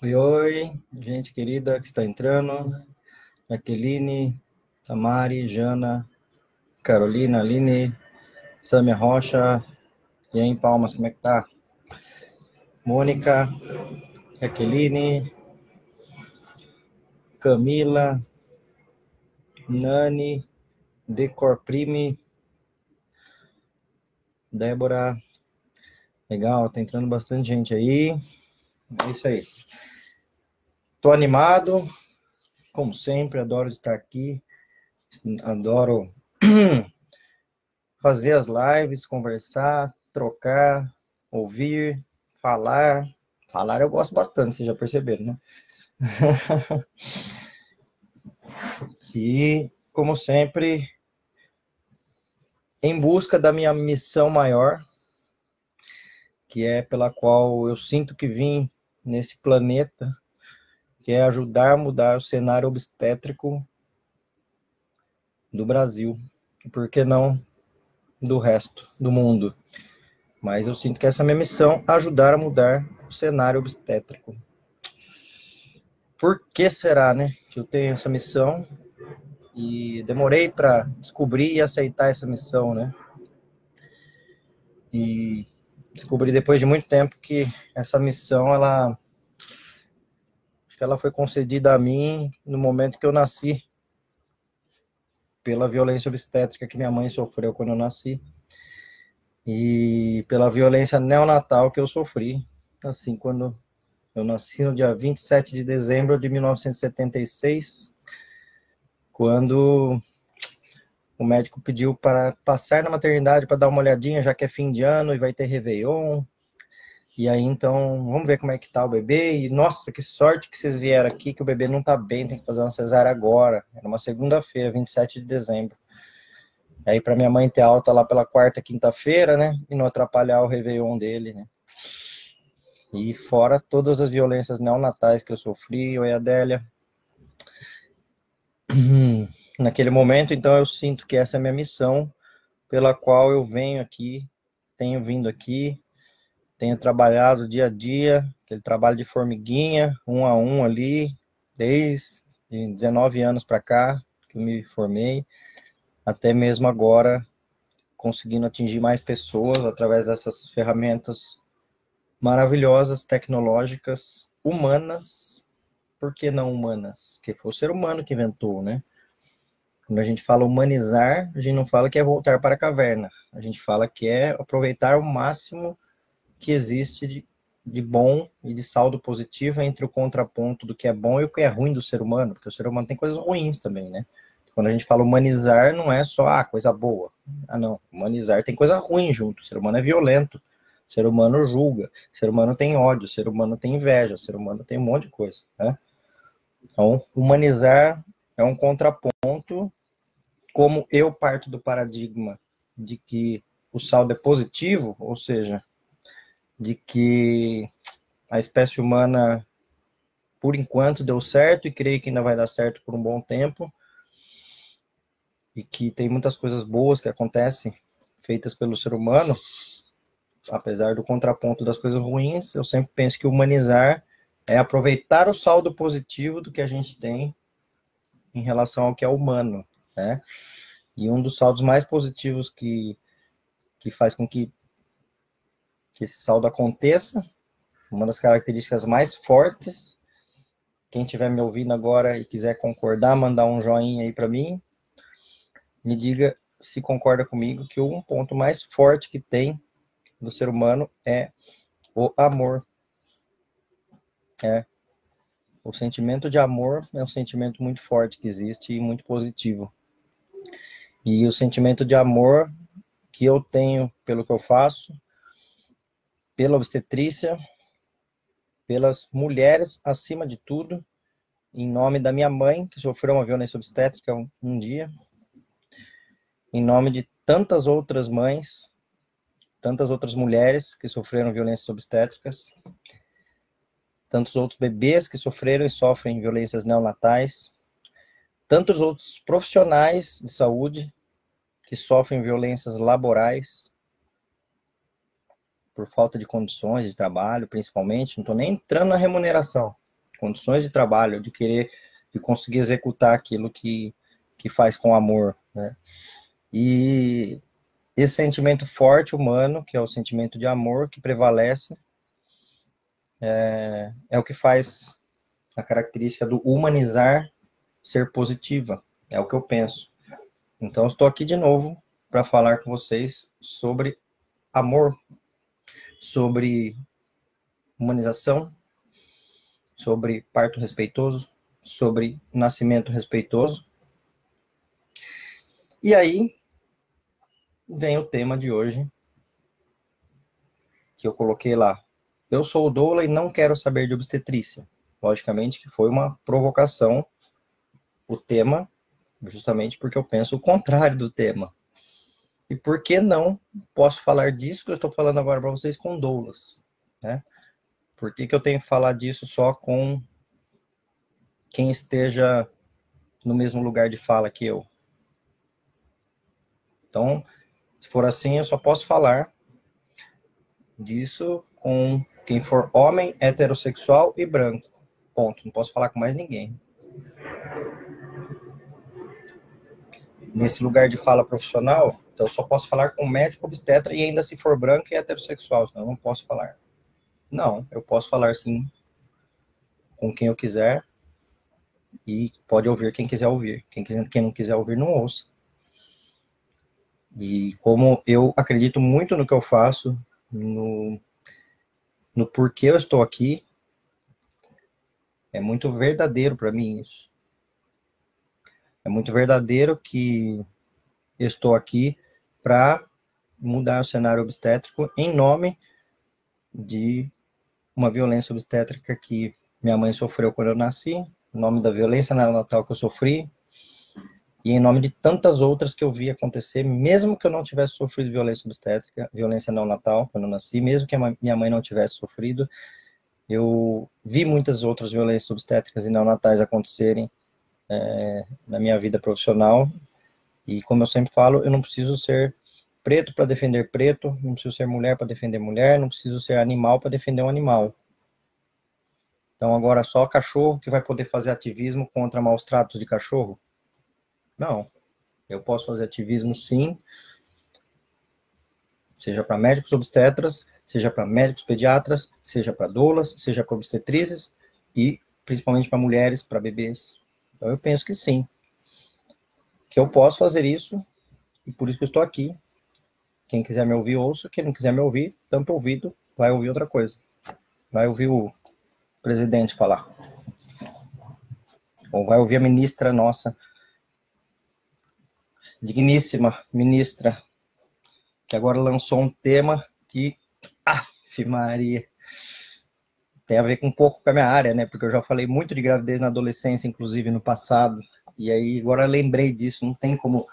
Oi, oi, gente querida que está entrando. Jaqueline, Tamari, Jana, Carolina, Aline, Samia Rocha. E aí, em Palmas, como é que tá? Mônica, Jaqueline, Camila, Nani, Decor Prime, Débora. Legal, tá entrando bastante gente aí. É isso aí. Tô animado, como sempre, adoro estar aqui. Adoro fazer as lives, conversar, trocar, ouvir, falar. Falar eu gosto bastante, vocês já perceberam, né? e, como sempre, em busca da minha missão maior, que é pela qual eu sinto que vim nesse planeta, que é ajudar a mudar o cenário obstétrico do Brasil, e por que não do resto do mundo. Mas eu sinto que essa é a minha missão, ajudar a mudar o cenário obstétrico. Por que será, né, que eu tenho essa missão? E demorei para descobrir e aceitar essa missão, né? E descobri depois de muito tempo que essa missão ela que ela foi concedida a mim no momento que eu nasci pela violência obstétrica que minha mãe sofreu quando eu nasci e pela violência neonatal que eu sofri assim quando eu nasci no dia 27 de dezembro de 1976 quando o médico pediu para passar na maternidade para dar uma olhadinha, já que é fim de ano e vai ter Réveillon. E aí, então, vamos ver como é que tá o bebê. E, nossa, que sorte que vocês vieram aqui, que o bebê não tá bem, tem que fazer uma cesárea agora. Era uma segunda-feira, 27 de dezembro. Aí, para minha mãe ter alta lá pela quarta, quinta-feira, né? E não atrapalhar o Réveillon dele, né? E fora todas as violências neonatais que eu sofri, oi Adélia. naquele momento, então eu sinto que essa é a minha missão pela qual eu venho aqui, tenho vindo aqui, tenho trabalhado dia a dia, aquele trabalho de formiguinha, um a um ali, desde 19 anos para cá, que eu me formei, até mesmo agora, conseguindo atingir mais pessoas através dessas ferramentas maravilhosas, tecnológicas, humanas, por que não humanas? Que foi o ser humano que inventou, né? Quando a gente fala humanizar, a gente não fala que é voltar para a caverna. A gente fala que é aproveitar o máximo que existe de, de bom e de saldo positivo entre o contraponto do que é bom e o que é ruim do ser humano, porque o ser humano tem coisas ruins também, né? Quando a gente fala humanizar, não é só ah, coisa boa. Ah, não. Humanizar tem coisa ruim junto. O ser humano é violento. O ser humano julga. O ser humano tem ódio. O ser humano tem inveja. O ser humano tem um monte de coisa. Né? Então, humanizar é um contraponto como eu parto do paradigma de que o saldo é positivo, ou seja, de que a espécie humana, por enquanto, deu certo e creio que ainda vai dar certo por um bom tempo, e que tem muitas coisas boas que acontecem feitas pelo ser humano, apesar do contraponto das coisas ruins, eu sempre penso que humanizar é aproveitar o saldo positivo do que a gente tem em relação ao que é humano né? E um dos saldos mais positivos que, que faz com que, que esse saldo aconteça, uma das características mais fortes, quem estiver me ouvindo agora e quiser concordar, mandar um joinha aí para mim, me diga se concorda comigo que um ponto mais forte que tem do ser humano é o amor. É. O sentimento de amor é um sentimento muito forte que existe e muito positivo. E o sentimento de amor que eu tenho pelo que eu faço, pela obstetrícia, pelas mulheres acima de tudo, em nome da minha mãe, que sofreu uma violência obstétrica um, um dia, em nome de tantas outras mães, tantas outras mulheres que sofreram violências obstétricas, tantos outros bebês que sofreram e sofrem violências neonatais, tantos outros profissionais de saúde que sofrem violências laborais por falta de condições de trabalho, principalmente, não estou nem entrando na remuneração, condições de trabalho, de querer, de conseguir executar aquilo que, que faz com amor, né? E esse sentimento forte humano, que é o sentimento de amor que prevalece, é, é o que faz a característica do humanizar ser positiva, é o que eu penso. Então, estou aqui de novo para falar com vocês sobre amor, sobre humanização, sobre parto respeitoso, sobre nascimento respeitoso. E aí vem o tema de hoje, que eu coloquei lá. Eu sou doula e não quero saber de obstetrícia. Logicamente que foi uma provocação o tema, justamente porque eu penso o contrário do tema. E por que não posso falar disso que eu estou falando agora para vocês com doulas, né? Por que, que eu tenho que falar disso só com quem esteja no mesmo lugar de fala que eu? Então, se for assim, eu só posso falar disso com quem for homem, heterossexual e branco. Ponto. Não posso falar com mais ninguém. Nesse lugar de fala profissional, então eu só posso falar com médico obstetra e ainda se for branco e heterossexual, senão eu não posso falar. Não, eu posso falar sim com quem eu quiser e pode ouvir quem quiser ouvir. Quem, quiser, quem não quiser ouvir, não ouça. E como eu acredito muito no que eu faço, no, no porquê eu estou aqui, é muito verdadeiro para mim isso. É muito verdadeiro que estou aqui para mudar o cenário obstétrico em nome de uma violência obstétrica que minha mãe sofreu quando eu nasci, em nome da violência neonatal que eu sofri, e em nome de tantas outras que eu vi acontecer, mesmo que eu não tivesse sofrido violência obstétrica, violência neonatal, quando eu nasci, mesmo que minha mãe não tivesse sofrido, eu vi muitas outras violências obstétricas e neonatais acontecerem é, na minha vida profissional, e como eu sempre falo, eu não preciso ser preto para defender preto, não preciso ser mulher para defender mulher, não preciso ser animal para defender um animal. Então agora só cachorro que vai poder fazer ativismo contra maus tratos de cachorro? Não. Eu posso fazer ativismo sim, seja para médicos obstetras, seja para médicos pediatras, seja para doulas, seja para obstetrizes e principalmente para mulheres, para bebês. Então eu penso que sim. Que eu posso fazer isso e por isso que eu estou aqui quem quiser me ouvir, ouça. Quem não quiser me ouvir, tampa ouvido, vai ouvir outra coisa. Vai ouvir o presidente falar. Ou vai ouvir a ministra nossa, digníssima ministra, que agora lançou um tema que, af, Maria, tem a ver com um pouco com a minha área, né? Porque eu já falei muito de gravidez na adolescência, inclusive no passado. E aí agora lembrei disso, não tem como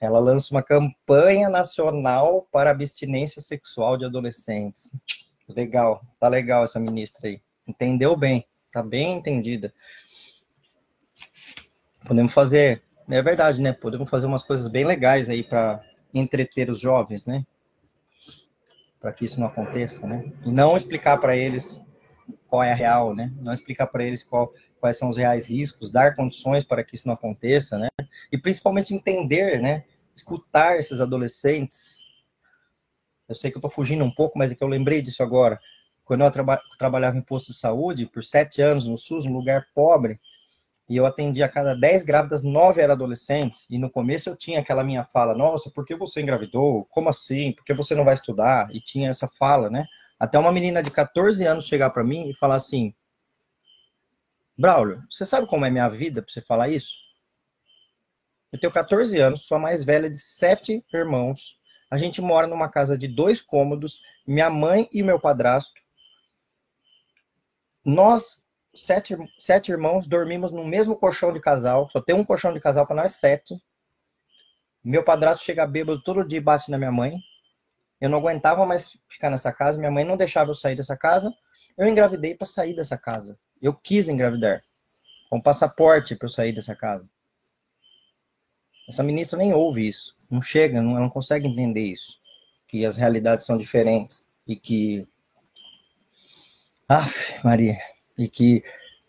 ela lança uma campanha nacional para abstinência sexual de adolescentes. Legal, tá legal essa ministra aí. Entendeu bem, tá bem entendida. Podemos fazer, é verdade, né? Podemos fazer umas coisas bem legais aí para entreter os jovens, né? Para que isso não aconteça, né? E não explicar para eles qual é a real, né? Não explicar para eles qual, quais são os reais riscos, dar condições para que isso não aconteça, né? E principalmente entender, né? Escutar esses adolescentes. Eu sei que eu estou fugindo um pouco, mas é que eu lembrei disso agora. Quando eu traba trabalhava em posto de saúde, por sete anos no SUS, um lugar pobre, e eu atendia a cada dez grávidas, nove eram adolescentes. E no começo eu tinha aquela minha fala: Nossa, por que você engravidou? Como assim? Por que você não vai estudar? E tinha essa fala, né? Até uma menina de 14 anos chegar para mim e falar assim: Braulio, você sabe como é minha vida para você falar isso? Eu tenho 14 anos, sou a mais velha de sete irmãos. A gente mora numa casa de dois cômodos, minha mãe e meu padrasto. Nós, sete, sete irmãos, dormimos no mesmo colchão de casal. Só tem um colchão de casal para nós sete. Meu padrasto chega bêbado todo dia e bate na minha mãe. Eu não aguentava mais ficar nessa casa, minha mãe não deixava eu sair dessa casa. Eu engravidei para sair dessa casa. Eu quis engravidar. Com um passaporte para eu sair dessa casa. Essa ministra nem ouve isso. Não chega, não, ela não consegue entender isso. Que as realidades são diferentes. E que. Ah, Maria. E que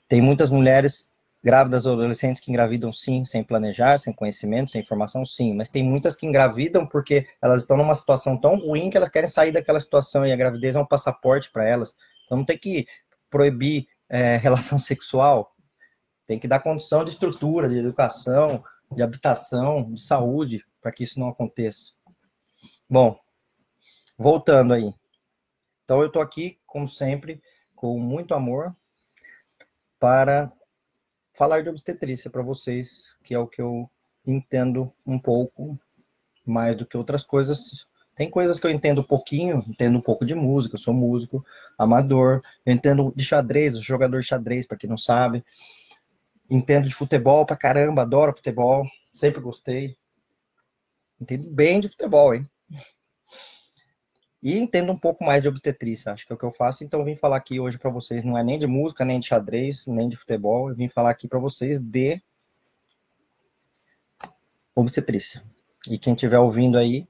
Tem muitas mulheres grávidas ou adolescentes que engravidam sim, sem planejar, sem conhecimento, sem informação, sim, mas tem muitas que engravidam porque elas estão numa situação tão ruim que elas querem sair daquela situação e a gravidez é um passaporte para elas. Então não tem que proibir é, relação sexual, tem que dar condição de estrutura, de educação, de habitação, de saúde, para que isso não aconteça. Bom, voltando aí. Então eu estou aqui, como sempre, com muito amor, para falar de obstetrícia para vocês, que é o que eu entendo um pouco mais do que outras coisas. Tem coisas que eu entendo um pouquinho, entendo um pouco de música, eu sou músico, amador, eu entendo de xadrez, jogador de xadrez, para quem não sabe. Entendo de futebol pra caramba, adoro futebol, sempre gostei. Entendo bem de futebol, hein? E entendo um pouco mais de obstetrícia, acho que é o que eu faço, então eu vim falar aqui hoje para vocês, não é nem de música, nem de xadrez, nem de futebol, eu vim falar aqui para vocês de obstetrícia. E quem estiver ouvindo aí,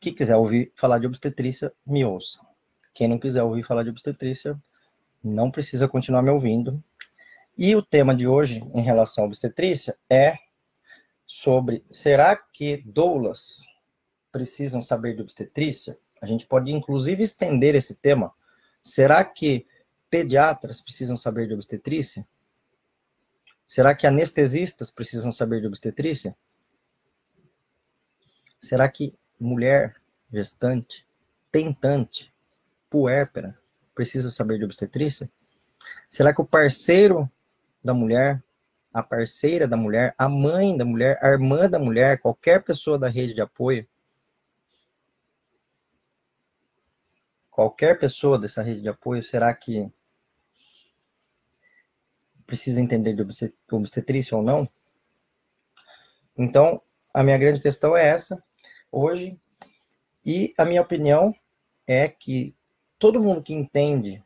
que quiser ouvir falar de obstetrícia, me ouça. Quem não quiser ouvir falar de obstetrícia, não precisa continuar me ouvindo. E o tema de hoje, em relação à obstetrícia, é sobre será que doulas precisam saber de obstetrícia? A gente pode, inclusive, estender esse tema. Será que pediatras precisam saber de obstetrícia? Será que anestesistas precisam saber de obstetrícia? Será que mulher gestante, tentante, puérpera precisa saber de obstetrícia? Será que o parceiro da mulher, a parceira da mulher, a mãe da mulher, a irmã da mulher, qualquer pessoa da rede de apoio qualquer pessoa dessa rede de apoio, será que precisa entender de obstetrícia ou não? Então, a minha grande questão é essa, hoje, e a minha opinião é que todo mundo que entende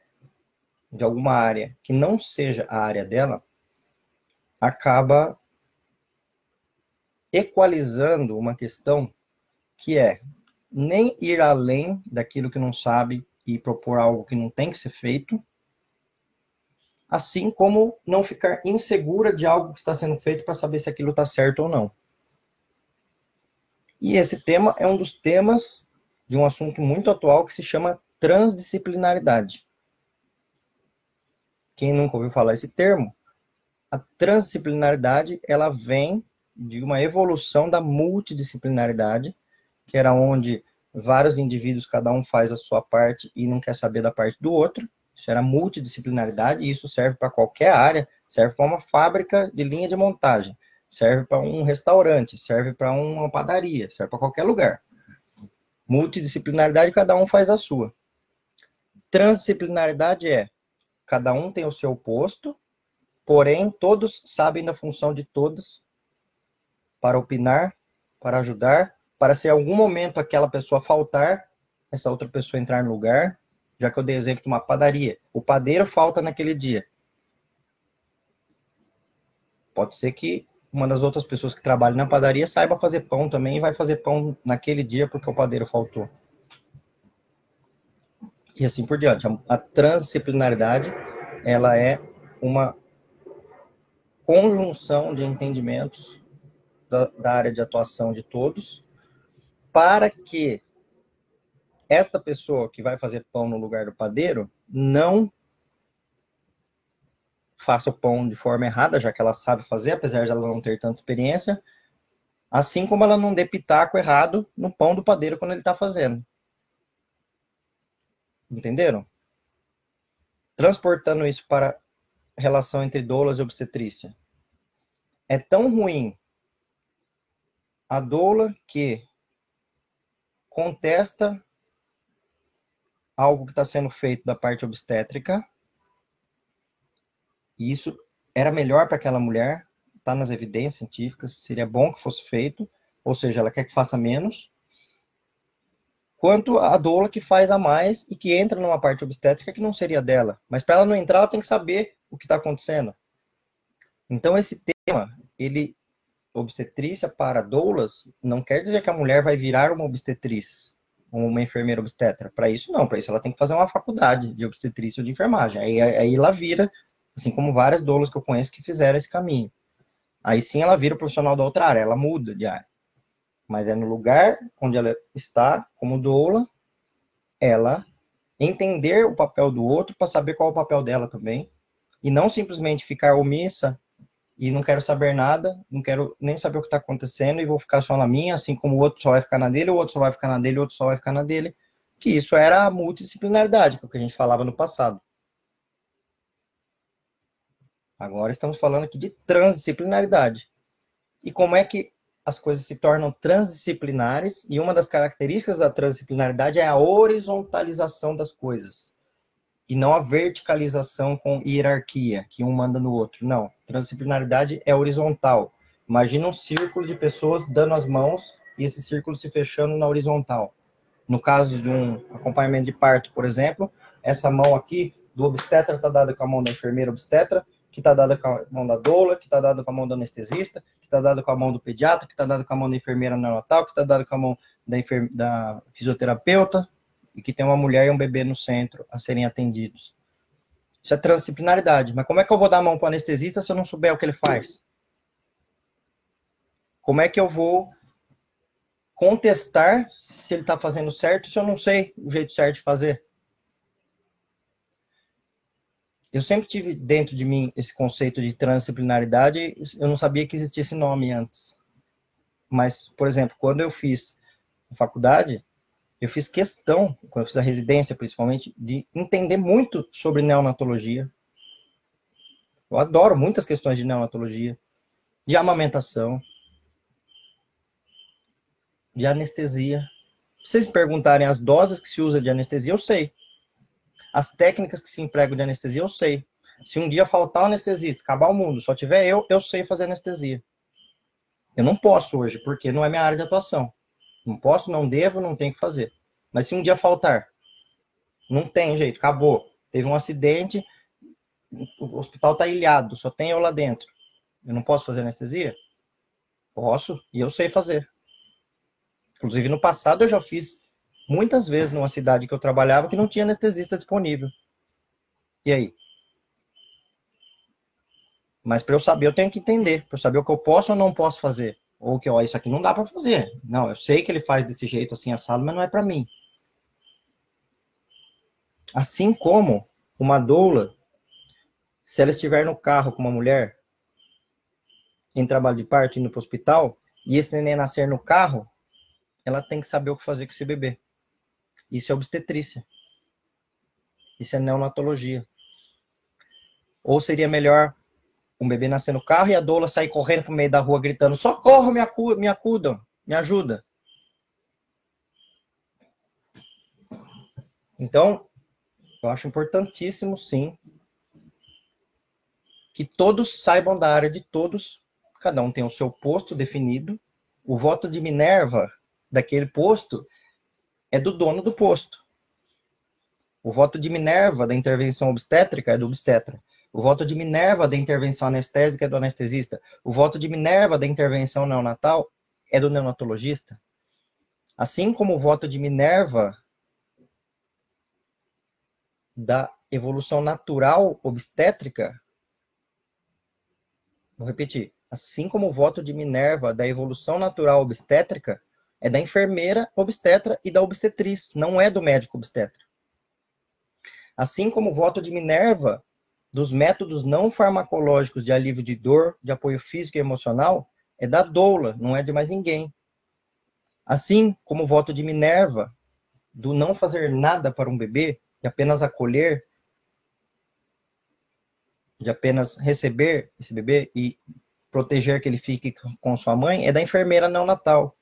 de alguma área que não seja a área dela, acaba equalizando uma questão que é nem ir além daquilo que não sabe e propor algo que não tem que ser feito, assim como não ficar insegura de algo que está sendo feito para saber se aquilo está certo ou não. E esse tema é um dos temas de um assunto muito atual que se chama transdisciplinaridade. Quem nunca ouviu falar esse termo, a transdisciplinaridade ela vem de uma evolução da multidisciplinaridade, que era onde vários indivíduos, cada um faz a sua parte e não quer saber da parte do outro. Isso era multidisciplinaridade e isso serve para qualquer área, serve para uma fábrica de linha de montagem, serve para um restaurante, serve para uma padaria, serve para qualquer lugar. Multidisciplinaridade, cada um faz a sua. Transdisciplinaridade é cada um tem o seu posto, porém todos sabem da função de todos para opinar, para ajudar para se em algum momento aquela pessoa faltar, essa outra pessoa entrar no lugar, já que eu dei exemplo de uma padaria. O padeiro falta naquele dia. Pode ser que uma das outras pessoas que trabalham na padaria saiba fazer pão também e vai fazer pão naquele dia porque o padeiro faltou. E assim por diante. A transdisciplinaridade, ela é uma conjunção de entendimentos da, da área de atuação de todos para que esta pessoa que vai fazer pão no lugar do padeiro não faça o pão de forma errada, já que ela sabe fazer, apesar de ela não ter tanta experiência, assim como ela não dê pitaco errado no pão do padeiro quando ele está fazendo. Entenderam? Transportando isso para a relação entre doulas e obstetrícia. É tão ruim a doula que contesta algo que está sendo feito da parte obstétrica. E isso era melhor para aquela mulher, está nas evidências científicas, seria bom que fosse feito, ou seja, ela quer que faça menos. Quanto a doula que faz a mais e que entra numa parte obstétrica que não seria dela. Mas para ela não entrar, ela tem que saber o que está acontecendo. Então, esse tema, ele obstetrícia para doulas não quer dizer que a mulher vai virar uma obstetriz, uma enfermeira obstetra. Para isso, não. Para isso, ela tem que fazer uma faculdade de obstetrícia ou de enfermagem. Aí, aí ela vira Assim como várias doulas que eu conheço que fizeram esse caminho. Aí sim ela vira profissional da outra área, ela muda de área. Mas é no lugar onde ela está, como doula, ela entender o papel do outro para saber qual é o papel dela também. E não simplesmente ficar omissa e não quero saber nada, não quero nem saber o que está acontecendo e vou ficar só na minha, assim como o outro só vai ficar na dele, o outro só vai ficar na dele, o outro só vai ficar na dele. Que isso era a multidisciplinaridade, que é o que a gente falava no passado. Agora estamos falando aqui de transdisciplinaridade. E como é que as coisas se tornam transdisciplinares? E uma das características da transdisciplinaridade é a horizontalização das coisas. E não a verticalização com hierarquia, que um manda no outro. Não. Transdisciplinaridade é horizontal. Imagina um círculo de pessoas dando as mãos e esse círculo se fechando na horizontal. No caso de um acompanhamento de parto, por exemplo, essa mão aqui do obstetra está dada com a mão da enfermeira obstetra, que está dada com a mão da doula, que está dada com a mão do anestesista, que está dada com a mão do pediatra, que está dada com a mão da enfermeira neonatal, que está dada com a mão da, da fisioterapeuta, e que tem uma mulher e um bebê no centro a serem atendidos. Isso é transdisciplinaridade. Mas como é que eu vou dar a mão para o anestesista se eu não souber o que ele faz? Como é que eu vou contestar se ele está fazendo certo se eu não sei o jeito certo de fazer? eu sempre tive dentro de mim esse conceito de transdisciplinaridade, eu não sabia que existia esse nome antes. Mas, por exemplo, quando eu fiz a faculdade, eu fiz questão, quando eu fiz a residência principalmente, de entender muito sobre neonatologia. Eu adoro muitas questões de neonatologia, de amamentação, de anestesia. Se vocês perguntarem as doses que se usa de anestesia, eu sei. As técnicas que se empregam de anestesia, eu sei. Se um dia faltar um anestesista, acabar o mundo, só tiver eu, eu sei fazer anestesia. Eu não posso hoje, porque não é minha área de atuação. Não posso, não devo, não tenho que fazer. Mas se um dia faltar, não tem jeito, acabou. Teve um acidente, o hospital está ilhado, só tem eu lá dentro. Eu não posso fazer anestesia? Posso, e eu sei fazer. Inclusive, no passado eu já fiz muitas vezes numa cidade que eu trabalhava que não tinha anestesista disponível. E aí? Mas para eu saber, eu tenho que entender, para eu saber o que eu posso ou não posso fazer. Ou que, ó, isso aqui não dá para fazer. Não, eu sei que ele faz desse jeito assim assado, mas não é para mim. Assim como uma doula, se ela estiver no carro com uma mulher em trabalho de parto indo para o hospital e esse neném nascer no carro, ela tem que saber o que fazer com esse bebê. Isso é obstetrícia. Isso é neonatologia. Ou seria melhor um bebê nascer no carro e a doula sair correndo pro meio da rua gritando: socorro, me, acu me acudam, me ajuda. Então, eu acho importantíssimo, sim, que todos saibam da área de todos, cada um tem o seu posto definido. O voto de Minerva daquele posto é do dono do posto. O voto de Minerva da intervenção obstétrica é do obstetra. O voto de Minerva da intervenção anestésica é do anestesista. O voto de Minerva da intervenção neonatal é do neonatologista. Assim como o voto de Minerva da evolução natural obstétrica, vou repetir, assim como o voto de Minerva da evolução natural obstétrica é da enfermeira obstetra e da obstetriz, não é do médico obstetra. Assim como o voto de Minerva dos métodos não farmacológicos de alívio de dor, de apoio físico e emocional, é da doula, não é de mais ninguém. Assim como o voto de Minerva do não fazer nada para um bebê e apenas acolher, de apenas receber esse bebê e proteger que ele fique com sua mãe, é da enfermeira neonatal.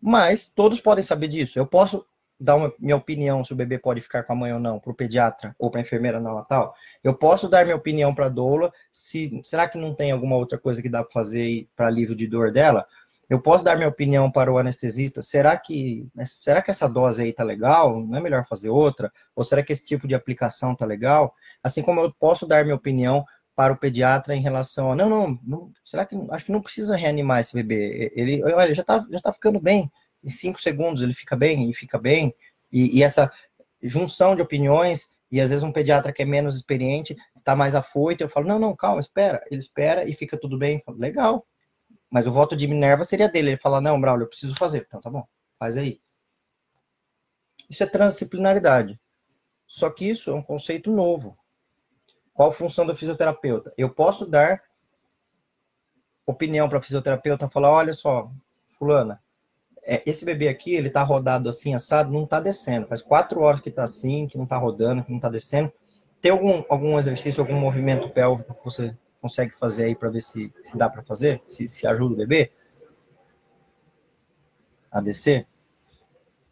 Mas todos podem saber disso. Eu posso dar uma, minha opinião se o bebê pode ficar com a mãe ou não, para o pediatra ou para a enfermeira neonatal. Eu posso dar minha opinião para a doula, se será que não tem alguma outra coisa que dá para fazer para alívio de dor dela? Eu posso dar minha opinião para o anestesista, será que será que essa dose aí tá legal? Não é melhor fazer outra? Ou será que esse tipo de aplicação tá legal? Assim como eu posso dar minha opinião para o pediatra em relação a não, não, não será que acho que não precisa reanimar esse bebê? Ele, olha, já está já tá ficando bem. Em cinco segundos ele fica bem e fica bem. E, e, essa junção de opiniões e às vezes um pediatra que é menos experiente tá mais afoito, eu falo, não, não, calma, espera. Ele espera e fica tudo bem. Eu falo, legal. Mas o voto de Minerva seria dele. Ele fala, não, Braulio, eu preciso fazer. Então tá bom, faz aí. Isso é transdisciplinaridade. Só que isso é um conceito novo. Qual a função do fisioterapeuta? Eu posso dar opinião para fisioterapeuta, falar, olha só, fulana, é, esse bebê aqui, ele tá rodado assim, assado, não tá descendo. Faz quatro horas que tá assim, que não tá rodando, que não tá descendo. Tem algum, algum exercício, algum movimento pélvico que você consegue fazer aí para ver se, se dá para fazer? Se, se ajuda o bebê a descer?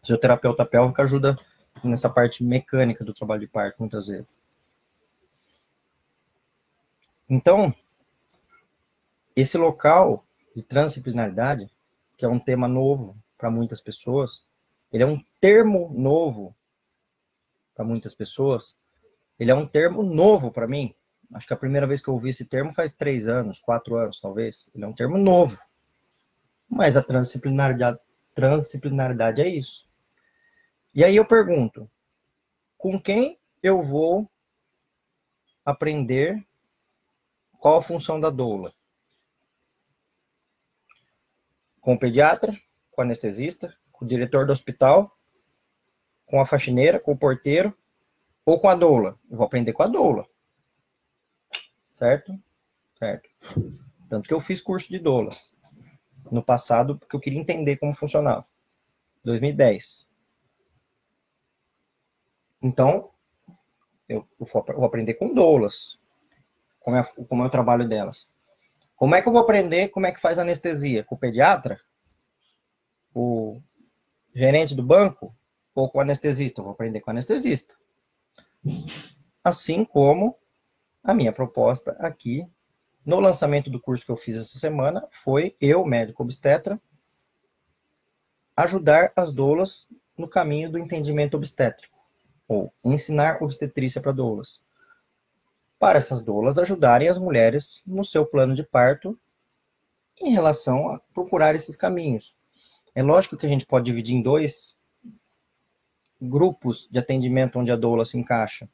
O fisioterapeuta pélvico ajuda nessa parte mecânica do trabalho de parto, muitas vezes. Então, esse local de transdisciplinaridade, que é um tema novo para muitas pessoas, ele é um termo novo para muitas pessoas, ele é um termo novo para mim. Acho que a primeira vez que eu ouvi esse termo faz três anos, quatro anos, talvez. Ele é um termo novo. Mas a transdisciplinaridade, transdisciplinaridade é isso. E aí eu pergunto, com quem eu vou aprender qual a função da doula? com o pediatra, com o anestesista, com o diretor do hospital, com a faxineira, com o porteiro ou com a doula. Eu vou aprender com a doula. Certo? Certo. Tanto que eu fiz curso de doula no passado, porque eu queria entender como funcionava. 2010. Então, eu vou aprender com doulas, como é, como é o trabalho delas. Como é que eu vou aprender como é que faz anestesia? Com o pediatra? O gerente do banco? Ou com o anestesista? Eu vou aprender com o anestesista. Assim como a minha proposta aqui no lançamento do curso que eu fiz essa semana foi eu, médico obstetra, ajudar as doulas no caminho do entendimento obstétrico, ou ensinar obstetrícia para doulas para essas doulas ajudarem as mulheres no seu plano de parto em relação a procurar esses caminhos. É lógico que a gente pode dividir em dois grupos de atendimento onde a doula se encaixa.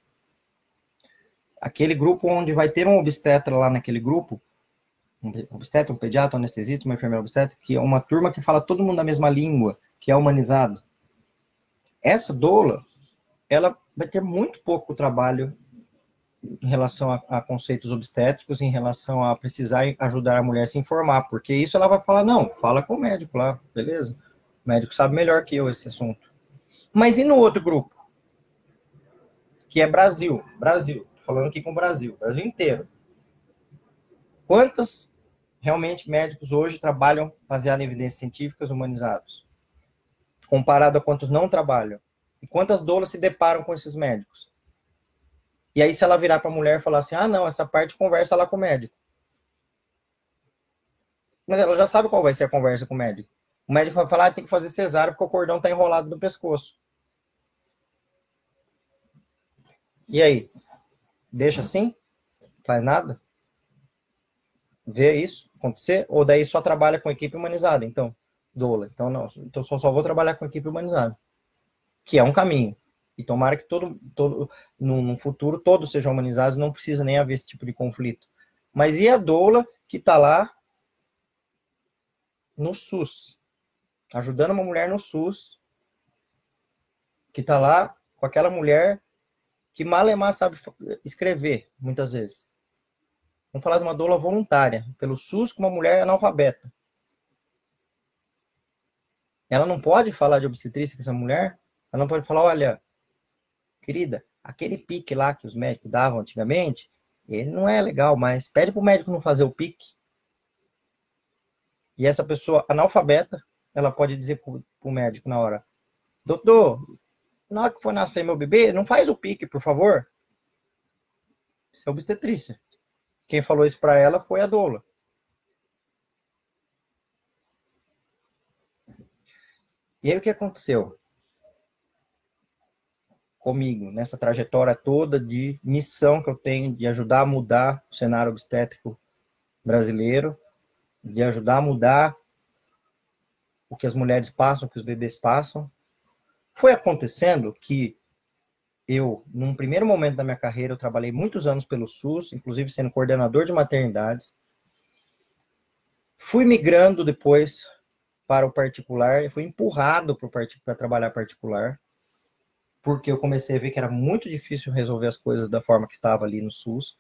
Aquele grupo onde vai ter um obstetra lá naquele grupo, um obstetra, um pediatra, um anestesista, uma enfermeira obstetra, que é uma turma que fala todo mundo a mesma língua, que é humanizado. Essa doula, ela vai ter muito pouco trabalho em relação a, a, conceitos obstétricos, em relação a precisar ajudar a mulher a se informar, porque isso ela vai falar, não, fala com o médico lá, beleza? O médico sabe melhor que eu esse assunto. Mas e no outro grupo? Que é Brasil, Brasil, tô falando aqui com o Brasil, Brasil inteiro. Quantos realmente médicos hoje trabalham baseado em evidências científicas humanizados? Comparado a quantos não trabalham? E quantas doulas se deparam com esses médicos? E aí, se ela virar para a mulher e falar assim: ah, não, essa parte conversa lá com o médico. Mas ela já sabe qual vai ser a conversa com o médico. O médico vai falar: ah, tem que fazer cesárea porque o cordão está enrolado no pescoço. E aí? Deixa assim? Faz nada? Vê isso acontecer? Ou daí só trabalha com equipe humanizada? Então, doula. Então, não. Então, só, só vou trabalhar com equipe humanizada. Que é um caminho. E tomara que todo, todo no, no futuro todos sejam humanizados, não precisa nem haver esse tipo de conflito. Mas e a doula que está lá no SUS, ajudando uma mulher no SUS, que está lá com aquela mulher que malemar sabe escrever, muitas vezes. Vamos falar de uma doula voluntária, pelo SUS com uma mulher analfabeta. Ela não pode falar de obstetrícia com essa mulher? Ela não pode falar, olha, querida, aquele pique lá que os médicos davam antigamente, ele não é legal, mas pede para o médico não fazer o pique. E essa pessoa analfabeta, ela pode dizer para o médico na hora: Doutor, na hora que for nascer meu bebê, não faz o pique, por favor. Isso é obstetrícia. Quem falou isso para ela foi a doula. E aí o que aconteceu? Comigo nessa trajetória toda de missão que eu tenho de ajudar a mudar o cenário obstétrico brasileiro, de ajudar a mudar o que as mulheres passam, o que os bebês passam. Foi acontecendo que eu, num primeiro momento da minha carreira, eu trabalhei muitos anos pelo SUS, inclusive sendo coordenador de maternidades. Fui migrando depois para o particular, fui empurrado para trabalhar particular, porque eu comecei a ver que era muito difícil resolver as coisas da forma que estava ali no SUS.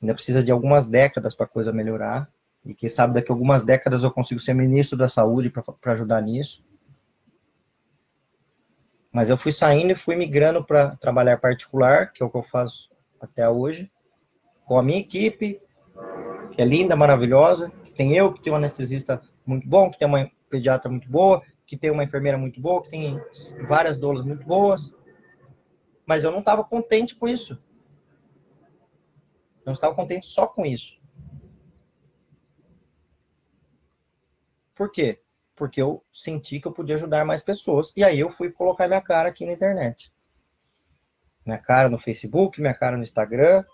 Ainda precisa de algumas décadas para a coisa melhorar. E quem sabe daqui a algumas décadas eu consigo ser ministro da saúde para ajudar nisso. Mas eu fui saindo e fui migrando para trabalhar particular, que é o que eu faço até hoje, com a minha equipe, que é linda, maravilhosa. Tem eu, que tem um anestesista muito bom, que tem uma pediatra muito boa, que tem uma enfermeira muito boa, que tem várias doulas muito boas. Mas eu não estava contente com isso. Não estava contente só com isso. Por quê? Porque eu senti que eu podia ajudar mais pessoas. E aí eu fui colocar minha cara aqui na internet. Minha cara no Facebook, minha cara no Instagram.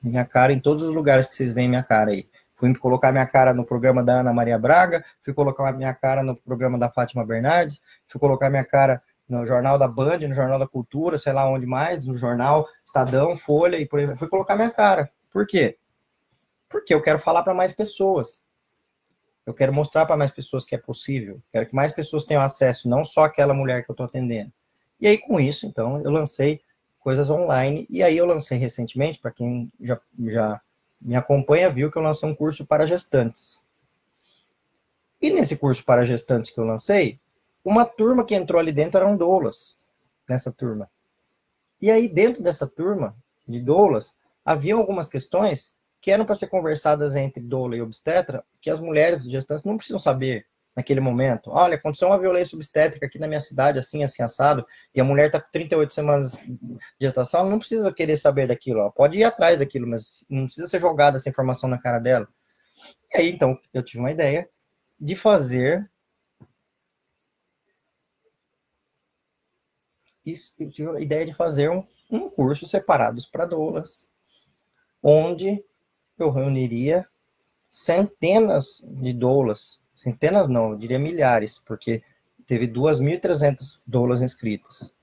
Minha cara em todos os lugares que vocês veem minha cara aí. Fui colocar minha cara no programa da Ana Maria Braga, fui colocar minha cara no programa da Fátima Bernardes, fui colocar minha cara no Jornal da Band, no Jornal da Cultura, sei lá onde mais, no Jornal Estadão, Folha e por aí. Fui colocar minha cara. Por quê? Porque eu quero falar para mais pessoas. Eu quero mostrar para mais pessoas que é possível. Quero que mais pessoas tenham acesso, não só aquela mulher que eu estou atendendo. E aí, com isso, então, eu lancei coisas online. E aí, eu lancei recentemente, para quem já, já me acompanha, viu que eu lancei um curso para gestantes. E nesse curso para gestantes que eu lancei, uma turma que entrou ali dentro eram doulas, nessa turma. E aí, dentro dessa turma de doulas, havia algumas questões que eram para ser conversadas entre doula e obstetra, que as mulheres gestantes não precisam saber naquele momento. Olha, aconteceu uma violência obstétrica aqui na minha cidade, assim, assim, assado, e a mulher está com 38 semanas de gestação, ela não precisa querer saber daquilo, ela pode ir atrás daquilo, mas não precisa ser jogada essa informação na cara dela. E aí, então, eu tive uma ideia de fazer isso, eu tive a ideia de fazer um, um curso separados para doulas, onde eu reuniria centenas de doulas, centenas não, eu diria milhares, porque teve 2.300 doulas inscritas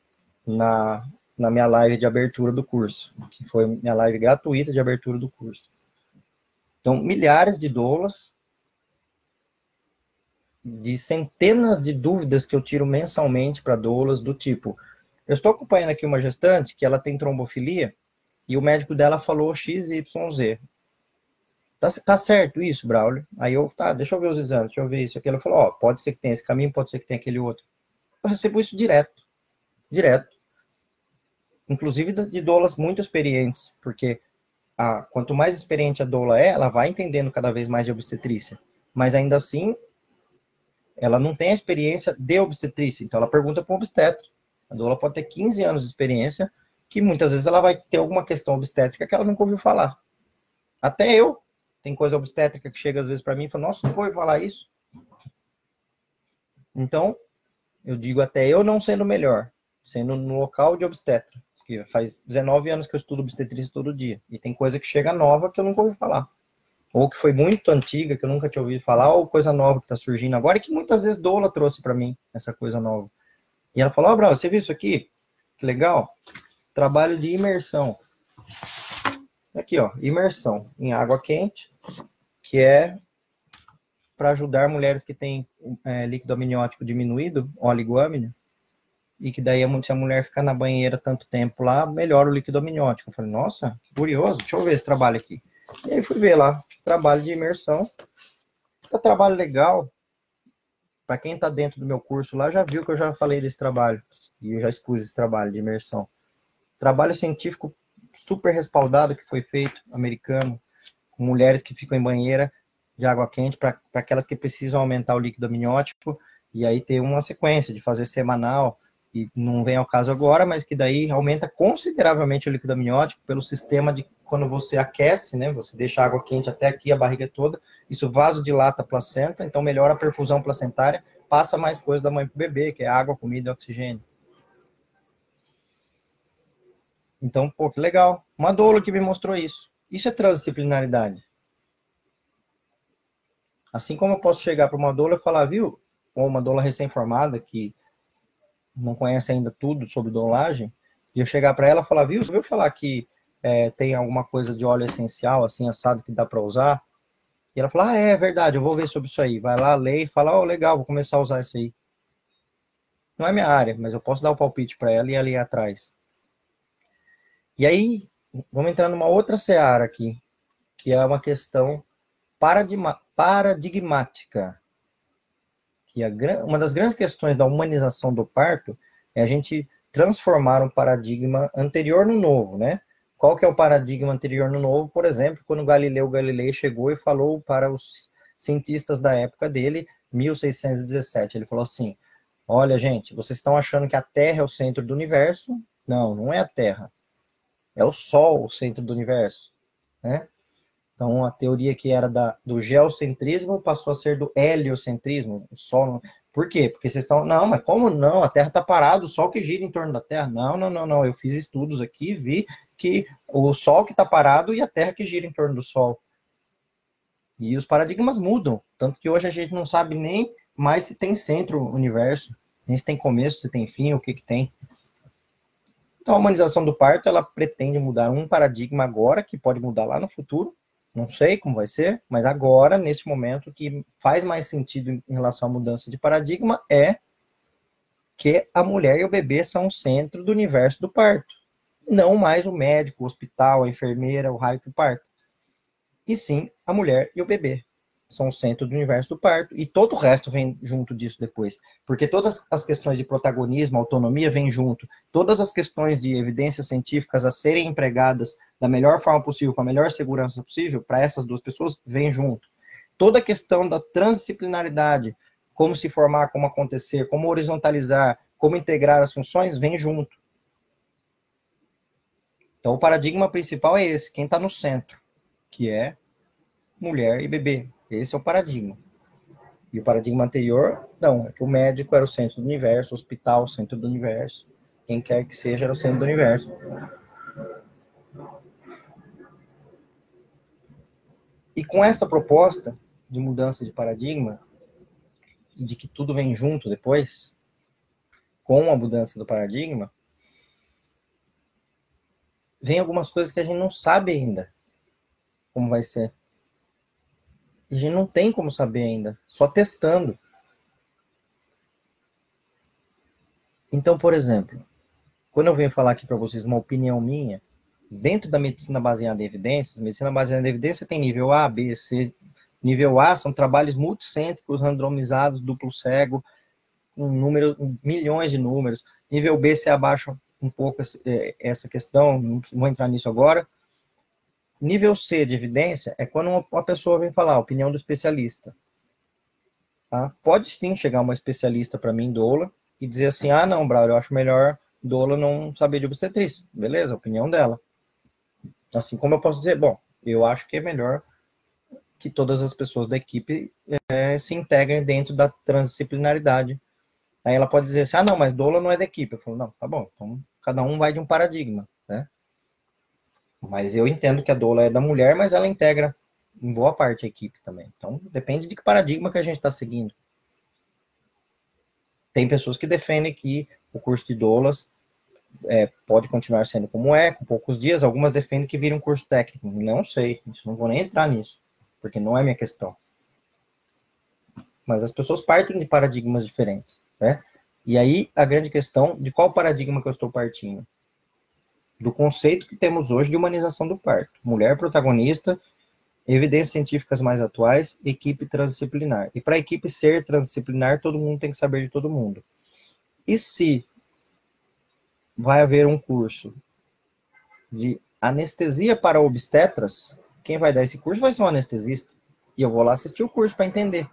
na, na minha live de abertura do curso, que foi minha live gratuita de abertura do curso. Então, milhares de doulas, de centenas de dúvidas que eu tiro mensalmente para doulas, do tipo, eu estou acompanhando aqui uma gestante que ela tem trombofilia, e o médico dela falou XYZ. Tá, tá certo isso, Braulio? Aí eu, tá, deixa eu ver os exames, deixa eu ver isso, aquilo. Ele falou, ó, pode ser que tenha esse caminho, pode ser que tenha aquele outro. Eu recebo isso direto, direto. Inclusive de doulas muito experientes, porque a, quanto mais experiente a doula é, ela vai entendendo cada vez mais de obstetrícia. Mas ainda assim, ela não tem a experiência de obstetrícia, então ela pergunta para o obstetra. A doula pode ter 15 anos de experiência, que muitas vezes ela vai ter alguma questão obstétrica que ela nunca ouviu falar. Até eu, tem coisa obstétrica que chega às vezes para mim e fala, nossa, nunca ouvi falar isso. Então, eu digo até eu não sendo melhor, sendo no local de obstetra. Porque faz 19 anos que eu estudo obstetrícia todo dia. E tem coisa que chega nova que eu nunca ouvi falar. Ou que foi muito antiga, que eu nunca tinha ouvido falar, ou coisa nova que está surgindo agora, e que muitas vezes Doula trouxe para mim, essa coisa nova. E ela falou, ó, oh, Brau, você viu isso aqui? Que legal. Trabalho de imersão. Aqui, ó, imersão em água quente que é para ajudar mulheres que têm é, líquido amniótico diminuído, oligoamínio, e que daí se a mulher ficar na banheira tanto tempo lá, melhora o líquido amniótico. Eu falei, nossa, curioso, deixa eu ver esse trabalho aqui. E aí fui ver lá, trabalho de imersão. Tá trabalho legal. Para quem está dentro do meu curso lá, já viu que eu já falei desse trabalho. E eu já expus esse trabalho de imersão. Trabalho científico super respaldado que foi feito, americano, mulheres que ficam em banheira de água quente para aquelas que precisam aumentar o líquido amniótico e aí ter uma sequência de fazer semanal e não vem ao caso agora, mas que daí aumenta consideravelmente o líquido amniótico pelo sistema de quando você aquece, né, você deixa a água quente até aqui a barriga toda, isso vasodilata a placenta, então melhora a perfusão placentária, passa mais coisa da mãe para o bebê, que é água, comida oxigênio. Então, pô, que legal. Uma doula que me mostrou isso. Isso é transdisciplinaridade. Assim como eu posso chegar para uma doula e falar, viu, ou uma doula recém-formada que não conhece ainda tudo sobre dolagem, e eu chegar para ela e falar, viu, você viu falar que é, tem alguma coisa de óleo essencial, assim, assado, que dá para usar? E ela fala, ah, é verdade, eu vou ver sobre isso aí. Vai lá, lê e fala, oh, legal, vou começar a usar isso aí. Não é minha área, mas eu posso dar o palpite para ela e ir atrás. E aí, vamos entrar numa outra seara aqui, que é uma questão paradigmática. Que a, uma das grandes questões da humanização do parto é a gente transformar um paradigma anterior no novo, né? Qual que é o paradigma anterior no novo? Por exemplo, quando Galileu Galilei chegou e falou para os cientistas da época dele, 1617, ele falou assim: Olha, gente, vocês estão achando que a Terra é o centro do universo? Não, não é a Terra. É o Sol o centro do universo, né? Então, a teoria que era da, do geocentrismo passou a ser do heliocentrismo. O Sol. Por quê? Porque vocês estão. Não, mas como não? A Terra está parada, o Sol que gira em torno da Terra. Não, não, não, não. Eu fiz estudos aqui, vi que o Sol que está parado e a Terra que gira em torno do Sol. E os paradigmas mudam. Tanto que hoje a gente não sabe nem mais se tem centro universo, nem se tem começo, se tem fim, o que, que tem. Então, a humanização do parto, ela pretende mudar um paradigma agora, que pode mudar lá no futuro, não sei como vai ser, mas agora, nesse momento, o que faz mais sentido em relação à mudança de paradigma é que a mulher e o bebê são o centro do universo do parto. Não mais o médico, o hospital, a enfermeira, o raio que parta. E sim a mulher e o bebê são o centro do universo do parto, e todo o resto vem junto disso depois. Porque todas as questões de protagonismo, autonomia, vêm junto. Todas as questões de evidências científicas a serem empregadas da melhor forma possível, com a melhor segurança possível, para essas duas pessoas, vem junto. Toda a questão da transdisciplinaridade, como se formar, como acontecer, como horizontalizar, como integrar as funções, vem junto. Então, o paradigma principal é esse, quem está no centro, que é mulher e bebê. Esse é o paradigma. E o paradigma anterior, não, é que o médico era o centro do universo, o hospital, o centro do universo, quem quer que seja era o centro do universo. E com essa proposta de mudança de paradigma, e de que tudo vem junto depois, com a mudança do paradigma, vem algumas coisas que a gente não sabe ainda como vai ser. A gente não tem como saber ainda, só testando. Então, por exemplo, quando eu venho falar aqui para vocês uma opinião minha, dentro da medicina baseada em evidências, medicina baseada em evidência tem nível A, B, C. Nível A são trabalhos multicêntricos, randomizados, duplo cego, com número, milhões de números. Nível B se abaixa um pouco é, essa questão, não vou entrar nisso agora. Nível C de evidência é quando uma pessoa vem falar a opinião do especialista. Tá? Pode sim chegar uma especialista para mim, doula, e dizer assim: ah, não, Braulio, eu acho melhor doula não saber de obstetrícia. Beleza, opinião dela. Assim como eu posso dizer, bom, eu acho que é melhor que todas as pessoas da equipe é, se integrem dentro da transdisciplinaridade. Aí ela pode dizer assim, ah, não, mas doula não é da equipe. Eu falo, não, tá bom, então cada um vai de um paradigma, né? Mas eu entendo que a doula é da mulher, mas ela integra em boa parte a equipe também. Então, depende de que paradigma que a gente está seguindo. Tem pessoas que defendem que o curso de doulas é, pode continuar sendo como é, com poucos dias. Algumas defendem que vira um curso técnico. Não sei, isso não vou nem entrar nisso, porque não é minha questão. Mas as pessoas partem de paradigmas diferentes, né? E aí a grande questão de qual paradigma que eu estou partindo? Do conceito que temos hoje de humanização do parto. Mulher protagonista, evidências científicas mais atuais, equipe transdisciplinar. E para a equipe ser transdisciplinar, todo mundo tem que saber de todo mundo. E se vai haver um curso de anestesia para obstetras, quem vai dar esse curso vai ser um anestesista. E eu vou lá assistir o curso para entender.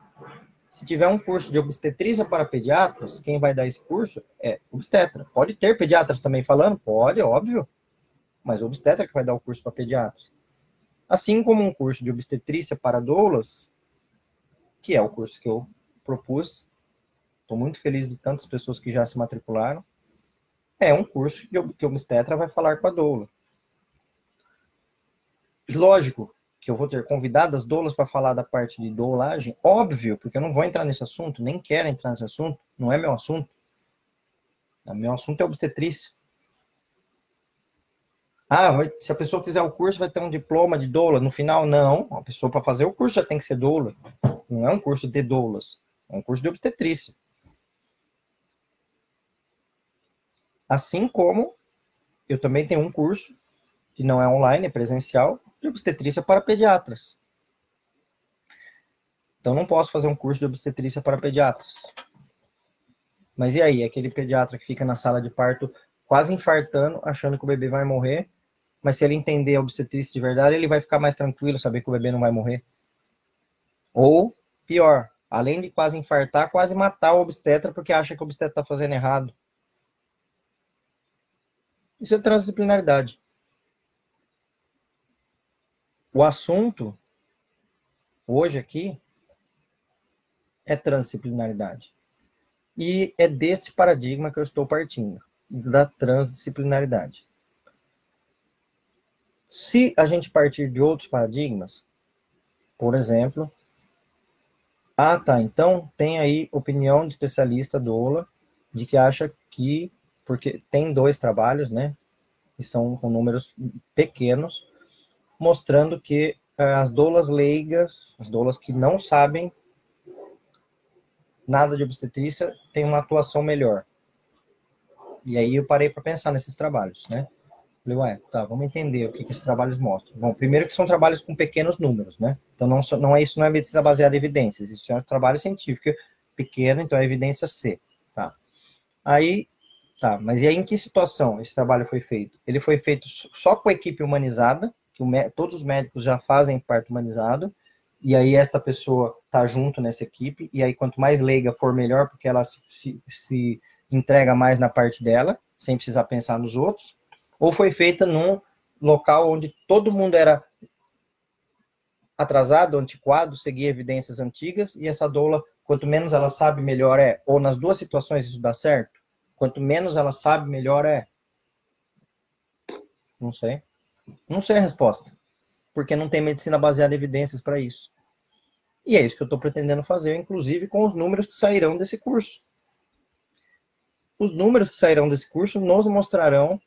Se tiver um curso de obstetrícia para pediatras, quem vai dar esse curso é obstetra. Pode ter pediatras também falando? Pode, óbvio mas o obstetra que vai dar o curso para pediatras. Assim como um curso de obstetrícia para doulas, que é o curso que eu propus. Estou muito feliz de tantas pessoas que já se matricularam. É um curso que o obstetra vai falar com a doula. Lógico que eu vou ter convidadas doulas para falar da parte de doulagem, óbvio, porque eu não vou entrar nesse assunto, nem quero entrar nesse assunto, não é meu assunto. O meu assunto é obstetrícia. Ah, se a pessoa fizer o curso, vai ter um diploma de doula. No final, não. A pessoa, para fazer o curso, já tem que ser doula. Não é um curso de doulas. É um curso de obstetrícia. Assim como eu também tenho um curso, que não é online, é presencial, de obstetrícia para pediatras. Então, não posso fazer um curso de obstetrícia para pediatras. Mas e aí, aquele pediatra que fica na sala de parto quase infartando, achando que o bebê vai morrer, mas se ele entender a obstetrícia de verdade, ele vai ficar mais tranquilo, saber que o bebê não vai morrer. Ou, pior, além de quase infartar, quase matar o obstetra porque acha que o obstetra está fazendo errado. Isso é transdisciplinaridade. O assunto, hoje aqui, é transdisciplinaridade. E é desse paradigma que eu estou partindo, da transdisciplinaridade. Se a gente partir de outros paradigmas, por exemplo, ah, tá, então tem aí opinião de especialista do OLA de que acha que, porque tem dois trabalhos, né, que são com números pequenos, mostrando que eh, as doulas leigas, as doulas que não sabem nada de obstetrícia tem uma atuação melhor. E aí eu parei para pensar nesses trabalhos, né? Falei, ué, tá, vamos entender o que, que esses trabalhos mostram. Bom, primeiro que são trabalhos com pequenos números, né? Então não, não é isso, não é medicina baseada em evidências, isso é um trabalho científico pequeno, então é evidência C, tá? Aí, tá, mas e aí em que situação esse trabalho foi feito? Ele foi feito só com a equipe humanizada, que o, todos os médicos já fazem parto humanizado, e aí esta pessoa tá junto nessa equipe, e aí quanto mais leiga for, melhor, porque ela se, se, se entrega mais na parte dela, sem precisar pensar nos outros, ou foi feita num local onde todo mundo era atrasado, antiquado, seguia evidências antigas, e essa doula, quanto menos ela sabe, melhor é. Ou nas duas situações isso dá certo? Quanto menos ela sabe, melhor é. Não sei. Não sei a resposta. Porque não tem medicina baseada em evidências para isso. E é isso que eu estou pretendendo fazer, inclusive com os números que sairão desse curso. Os números que sairão desse curso nos mostrarão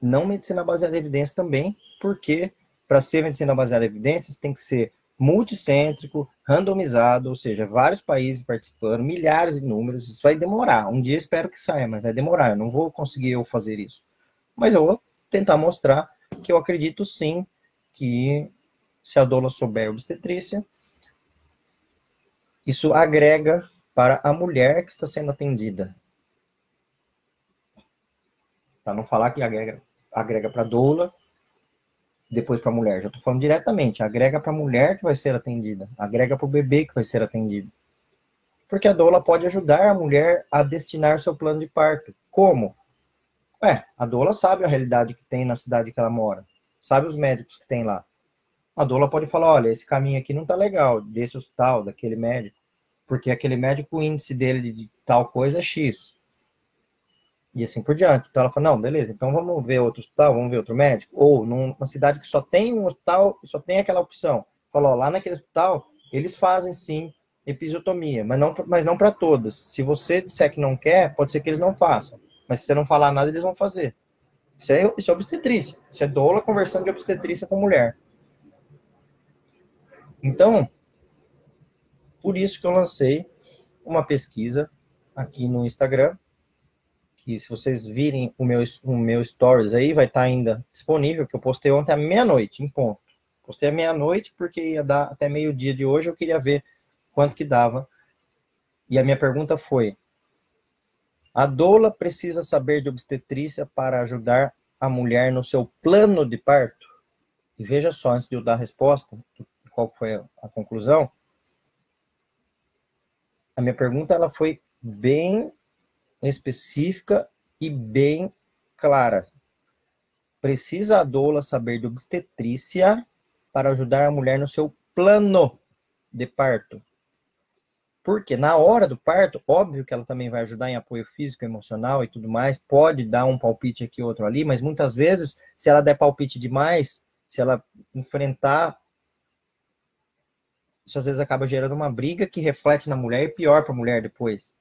não medicina baseada em evidências também, porque para ser medicina baseada em evidências tem que ser multicêntrico, randomizado, ou seja, vários países participando, milhares de números, isso vai demorar. Um dia espero que saia, mas vai demorar, eu não vou conseguir eu fazer isso. Mas eu vou tentar mostrar que eu acredito sim que se a doula souber obstetrícia, isso agrega para a mulher que está sendo atendida. Para não falar que agrega, agrega para a doula, depois para a mulher. Já estou falando diretamente, agrega para a mulher que vai ser atendida, agrega para o bebê que vai ser atendido. Porque a doula pode ajudar a mulher a destinar seu plano de parto. Como? É, a doula sabe a realidade que tem na cidade que ela mora, sabe os médicos que tem lá a doula pode falar, olha, esse caminho aqui não tá legal, desse hospital, daquele médico, porque aquele médico, o índice dele de tal coisa é X. E assim por diante. Então ela fala, não, beleza, então vamos ver outro hospital, vamos ver outro médico. Ou numa cidade que só tem um hospital, só tem aquela opção. Falou, lá naquele hospital, eles fazem sim episiotomia, mas não, mas não para todas. Se você disser que não quer, pode ser que eles não façam. Mas se você não falar nada, eles vão fazer. Isso é, isso é obstetrícia. Isso é doula conversando de obstetrícia com mulher. Então, por isso que eu lancei uma pesquisa aqui no Instagram, que se vocês virem o meu, o meu stories aí, vai estar tá ainda disponível, que eu postei ontem à meia-noite, em ponto. Postei à meia-noite porque ia dar até meio-dia de hoje, eu queria ver quanto que dava. E a minha pergunta foi, a doula precisa saber de obstetrícia para ajudar a mulher no seu plano de parto? E veja só, antes de eu dar a resposta, qual foi a conclusão, a minha pergunta ela foi bem específica e bem clara. Precisa a doula saber de obstetrícia para ajudar a mulher no seu plano de parto. Porque na hora do parto, óbvio que ela também vai ajudar em apoio físico, emocional e tudo mais, pode dar um palpite aqui outro ali, mas muitas vezes, se ela der palpite demais, se ela enfrentar isso às vezes acaba gerando uma briga que reflete na mulher e pior para a mulher depois.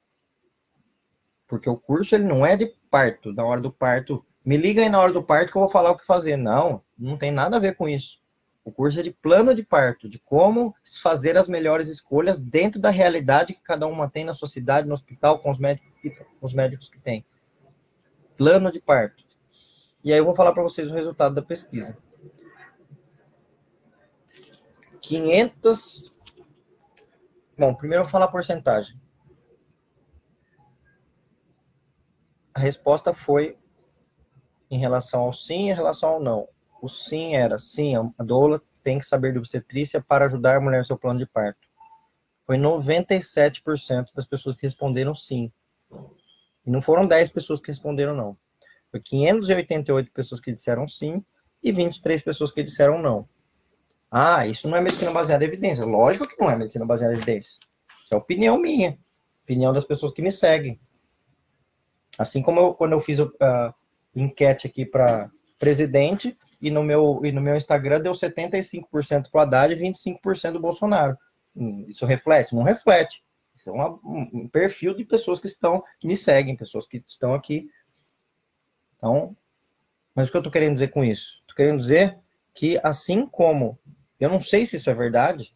Porque o curso ele não é de parto, na hora do parto. Me liga aí na hora do parto que eu vou falar o que fazer. Não, não tem nada a ver com isso. O curso é de plano de parto, de como fazer as melhores escolhas dentro da realidade que cada uma tem na sua cidade, no hospital, com os médicos, com os médicos que tem. Plano de parto. E aí eu vou falar para vocês o resultado da pesquisa. 500. Bom, primeiro eu vou falar a porcentagem. A resposta foi em relação ao sim e em relação ao não. O sim era sim, a doula tem que saber de obstetrícia para ajudar a mulher no seu plano de parto. Foi 97% das pessoas que responderam sim. E não foram 10 pessoas que responderam não. Foi 588 pessoas que disseram sim e 23 pessoas que disseram não. Ah, isso não é medicina baseada em evidência. Lógico que não é medicina baseada em evidência. É opinião minha. Opinião das pessoas que me seguem. Assim como eu, quando eu fiz a enquete aqui para presidente e no meu e no meu Instagram deu 75% para o Haddad e 25% do Bolsonaro. Hum, isso reflete? Não reflete. Isso é uma, um perfil de pessoas que estão que me seguem, pessoas que estão aqui. Então, mas o que eu estou querendo dizer com isso? Estou querendo dizer que assim como eu não sei se isso é verdade.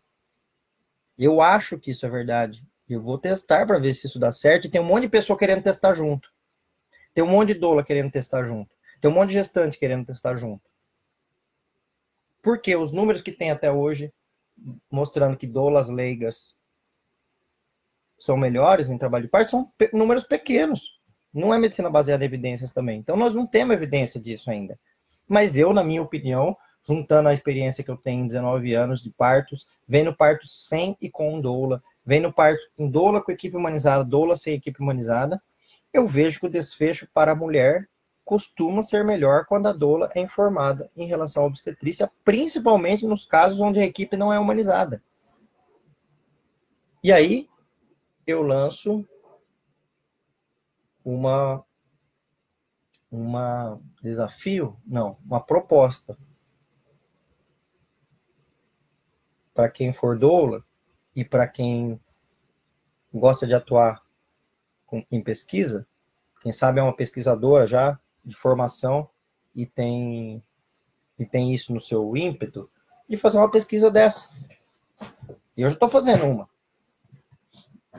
Eu acho que isso é verdade. Eu vou testar para ver se isso dá certo. E tem um monte de pessoa querendo testar junto. Tem um monte de doula querendo testar junto. Tem um monte de gestante querendo testar junto. Porque os números que tem até hoje, mostrando que doulas leigas são melhores em trabalho de parto, são pe números pequenos. Não é medicina baseada em evidências também. Então, nós não temos evidência disso ainda. Mas eu, na minha opinião, juntando a experiência que eu tenho em 19 anos de partos, vendo partos sem e com doula, vendo partos com doula com equipe humanizada, doula sem equipe humanizada, eu vejo que o desfecho para a mulher costuma ser melhor quando a doula é informada em relação à obstetrícia, principalmente nos casos onde a equipe não é humanizada. E aí eu lanço uma uma desafio, não, uma proposta para quem for doula e para quem gosta de atuar com, em pesquisa, quem sabe é uma pesquisadora já de formação e tem e tem isso no seu ímpeto de fazer uma pesquisa dessa. E eu já estou fazendo uma.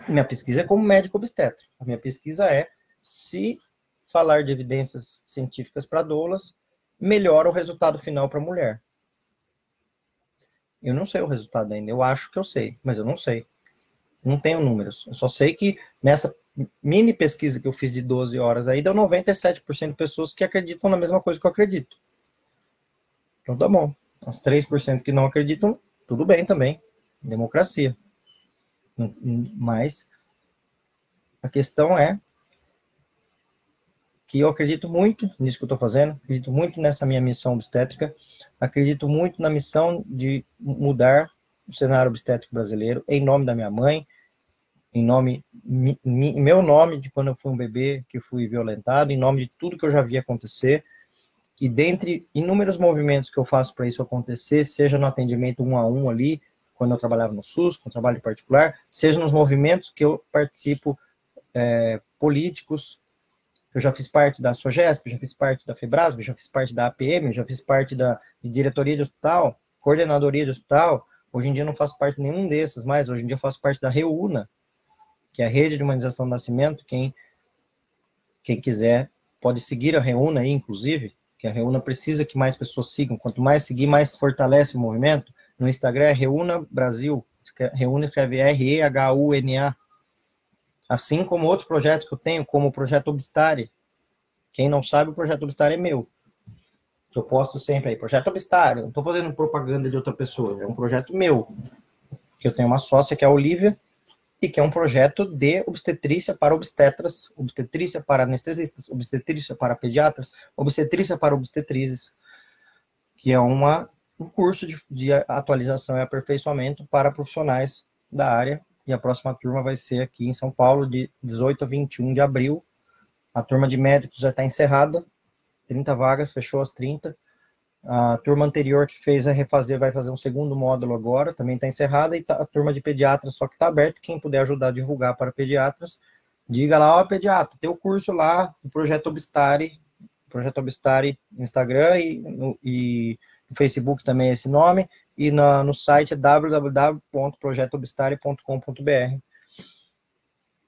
Minha pesquisa é como médico obstetra. A minha pesquisa é se falar de evidências científicas para doulas melhora o resultado final para a mulher. Eu não sei o resultado ainda. Eu acho que eu sei, mas eu não sei. Não tenho números. Eu só sei que nessa mini pesquisa que eu fiz de 12 horas aí, deu 97% de pessoas que acreditam na mesma coisa que eu acredito. Então tá bom. As 3% que não acreditam, tudo bem também. Democracia. Mas a questão é que eu acredito muito nisso que eu estou fazendo, acredito muito nessa minha missão obstétrica, acredito muito na missão de mudar o cenário obstétrico brasileiro, em nome da minha mãe, em nome, mi, meu nome de quando eu fui um bebê que fui violentado, em nome de tudo que eu já vi acontecer, e dentre inúmeros movimentos que eu faço para isso acontecer, seja no atendimento um a um ali, quando eu trabalhava no SUS, com trabalho particular, seja nos movimentos que eu participo é, políticos, eu já fiz parte da SOGESP, já fiz parte da FEBRASGO, já fiz parte da APM, já fiz parte da de diretoria de hospital, coordenadoria de hospital. Hoje em dia não faço parte de nenhum desses mais. Hoje em dia faço parte da REUNA, que é a Rede de Humanização do Nascimento. Quem, quem quiser pode seguir a REUNA aí, inclusive, que a REUNA precisa que mais pessoas sigam. Quanto mais seguir, mais fortalece o movimento. No Instagram é REUNA Brasil. REUNA escreve R-E-H-U-N-A. Assim como outros projetos que eu tenho, como o projeto Obstare. Quem não sabe, o projeto Obstare é meu. Que eu posto sempre aí. Projeto Obstare. Não estou fazendo propaganda de outra pessoa. É um projeto meu. Que eu tenho uma sócia que é a Olivia e que é um projeto de obstetrícia para obstetras, obstetrícia para anestesistas, obstetrícia para pediatras, obstetrícia para obstetrizes, que é uma, um curso de, de atualização e aperfeiçoamento para profissionais da área e a próxima turma vai ser aqui em São Paulo, de 18 a 21 de abril. A turma de médicos já está encerrada, 30 vagas, fechou as 30. A turma anterior que fez a refazer vai fazer um segundo módulo agora, também está encerrada, e tá, a turma de pediatras só que está aberta, quem puder ajudar a divulgar para pediatras, diga lá, ó, pediatra, tem o curso lá do Projeto Obstare, Projeto Obstare no Instagram e no, e no Facebook também é esse nome, e na, no site é www.projetobstare.com.br.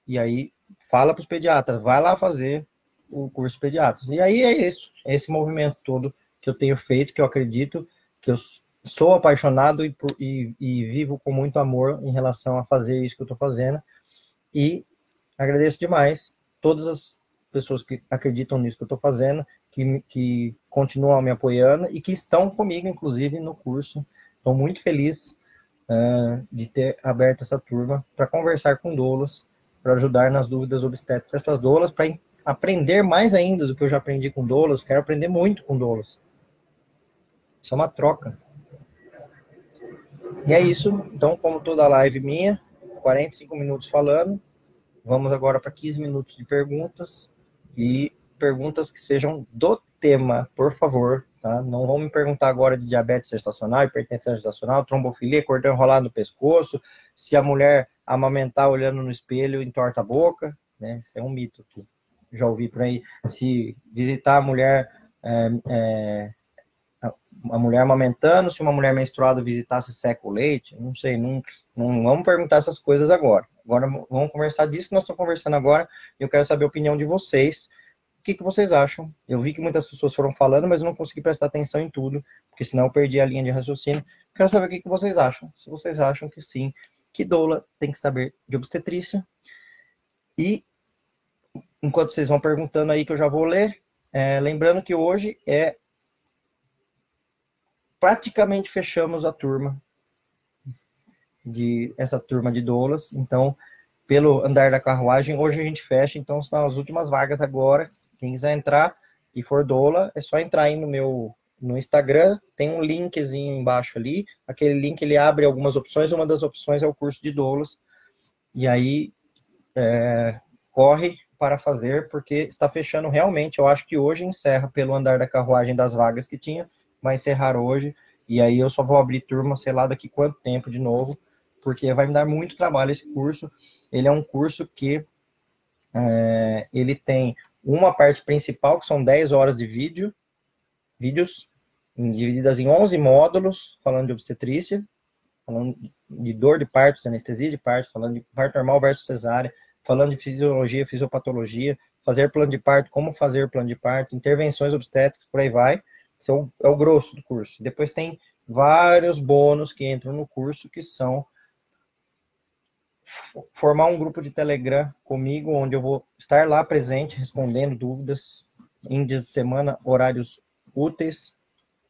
E aí, fala para os pediatras, vai lá fazer o curso pediatras. E aí é isso, é esse movimento todo que eu tenho feito, que eu acredito, que eu sou apaixonado e, e, e vivo com muito amor em relação a fazer isso que eu estou fazendo. E agradeço demais todas as pessoas que acreditam nisso que eu estou fazendo, que, que continuam me apoiando e que estão comigo, inclusive, no curso. Estou muito feliz uh, de ter aberto essa turma para conversar com doulas, para ajudar nas dúvidas obstétricas para as doulas, para aprender mais ainda do que eu já aprendi com doulas. Quero aprender muito com doulas. Isso é uma troca. E é isso. Então, como toda live minha, 45 minutos falando. Vamos agora para 15 minutos de perguntas. E perguntas que sejam do tema, por favor. Tá? Não vão me perguntar agora de diabetes gestacional, hipertensão gestacional, trombofilia, cordão enrolado no pescoço, se a mulher amamentar olhando no espelho entorta a boca. Né? Isso é um mito que já ouvi por aí. Se visitar a mulher é, é, uma mulher amamentando, se uma mulher menstruada visitasse seca o leite, não sei, não, não vamos perguntar essas coisas agora. Agora vamos conversar disso que nós estamos conversando agora. Eu quero saber a opinião de vocês. O que, que vocês acham? Eu vi que muitas pessoas foram falando, mas eu não consegui prestar atenção em tudo, porque senão eu perdi a linha de raciocínio. Quero saber o que, que vocês acham. Se vocês acham que sim, que doula tem que saber de obstetrícia. E enquanto vocês vão perguntando aí, que eu já vou ler, é, lembrando que hoje é praticamente fechamos a turma de essa turma de doulas. Então, pelo andar da carruagem, hoje a gente fecha, então são as últimas vagas agora. Quem quiser entrar e for doula, é só entrar aí no meu no Instagram, tem um linkzinho embaixo ali. Aquele link ele abre algumas opções, uma das opções é o curso de doulas. E aí é, corre para fazer, porque está fechando realmente. Eu acho que hoje encerra pelo andar da carruagem das vagas que tinha vai encerrar hoje, e aí eu só vou abrir turma, sei lá, daqui quanto tempo de novo, porque vai me dar muito trabalho esse curso. Ele é um curso que é, ele tem uma parte principal, que são 10 horas de vídeo, vídeos divididas em 11 módulos, falando de obstetrícia, falando de dor de parto, de anestesia de parto, falando de parto normal versus cesárea, falando de fisiologia, fisiopatologia, fazer plano de parto, como fazer plano de parto, intervenções obstétricas, por aí vai. Esse é o, é o grosso do curso. Depois tem vários bônus que entram no curso, que são formar um grupo de Telegram comigo, onde eu vou estar lá presente, respondendo dúvidas em dias de semana, horários úteis.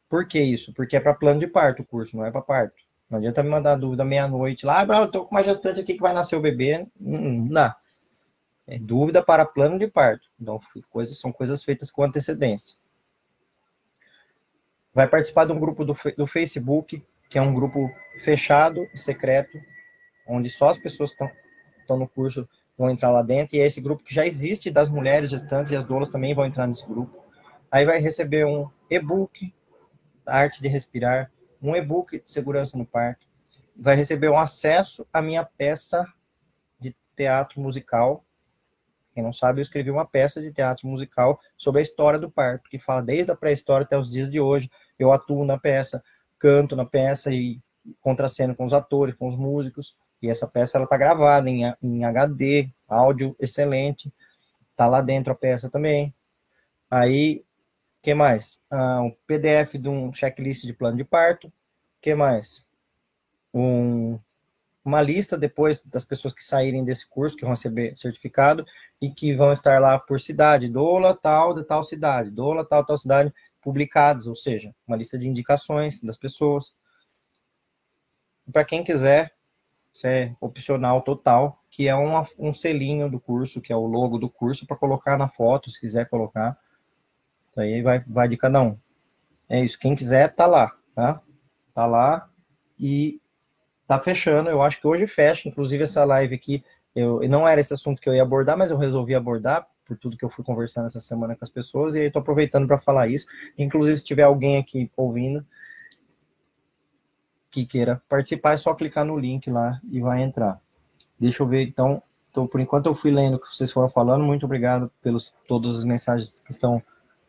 Por que isso? Porque é para plano de parto o curso, não é para parto. Não adianta me mandar dúvida meia-noite lá, ah, eu tô com uma gestante aqui que vai nascer o bebê. Não, não É dúvida para plano de parto. Então, coisas, são coisas feitas com antecedência vai participar de um grupo do, do Facebook, que é um grupo fechado e secreto, onde só as pessoas que estão no curso vão entrar lá dentro, e é esse grupo que já existe das mulheres gestantes e as doulas também vão entrar nesse grupo. Aí vai receber um e-book, Arte de Respirar, um e-book de segurança no parque, vai receber um acesso à minha peça de teatro musical. Quem não sabe, eu escrevi uma peça de teatro musical sobre a história do parto, que fala desde a pré-história até os dias de hoje, eu atuo na peça, canto na peça e contraceno com os atores, com os músicos. E essa peça ela tá gravada em, em HD, áudio excelente. Tá lá dentro a peça também. Aí, que mais? Ah, um PDF de um checklist de plano de parto. que mais? Um, uma lista depois das pessoas que saírem desse curso, que vão receber certificado, e que vão estar lá por cidade, doula tal, de tal cidade, doula tal, tal cidade, publicados, ou seja, uma lista de indicações das pessoas. Para quem quiser, isso é opcional total, que é uma, um selinho do curso, que é o logo do curso, para colocar na foto, se quiser colocar. Aí vai, vai de cada um. É isso, quem quiser, tá lá, tá? Tá lá e tá fechando. Eu acho que hoje fecha, inclusive essa live aqui, eu não era esse assunto que eu ia abordar, mas eu resolvi abordar por tudo que eu fui conversando essa semana com as pessoas, e estou aproveitando para falar isso. Inclusive, se tiver alguém aqui ouvindo que queira participar, é só clicar no link lá e vai entrar. Deixa eu ver, então, Então, por enquanto eu fui lendo o que vocês foram falando. Muito obrigado pelos todas as mensagens que estão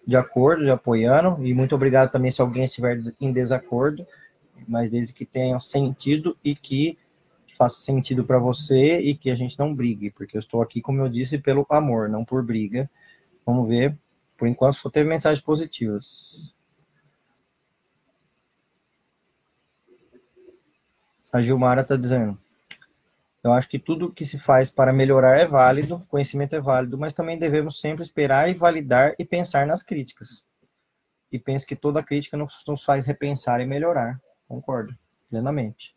de acordo, de apoiando, e muito obrigado também se alguém estiver em desacordo, mas desde que tenha sentido e que faça sentido para você e que a gente não brigue, porque eu estou aqui, como eu disse, pelo amor, não por briga. Vamos ver. Por enquanto só teve mensagens positivas. A Gilmara está dizendo. Eu acho que tudo que se faz para melhorar é válido, conhecimento é válido, mas também devemos sempre esperar e validar e pensar nas críticas. E penso que toda crítica nos faz repensar e melhorar. Concordo, plenamente.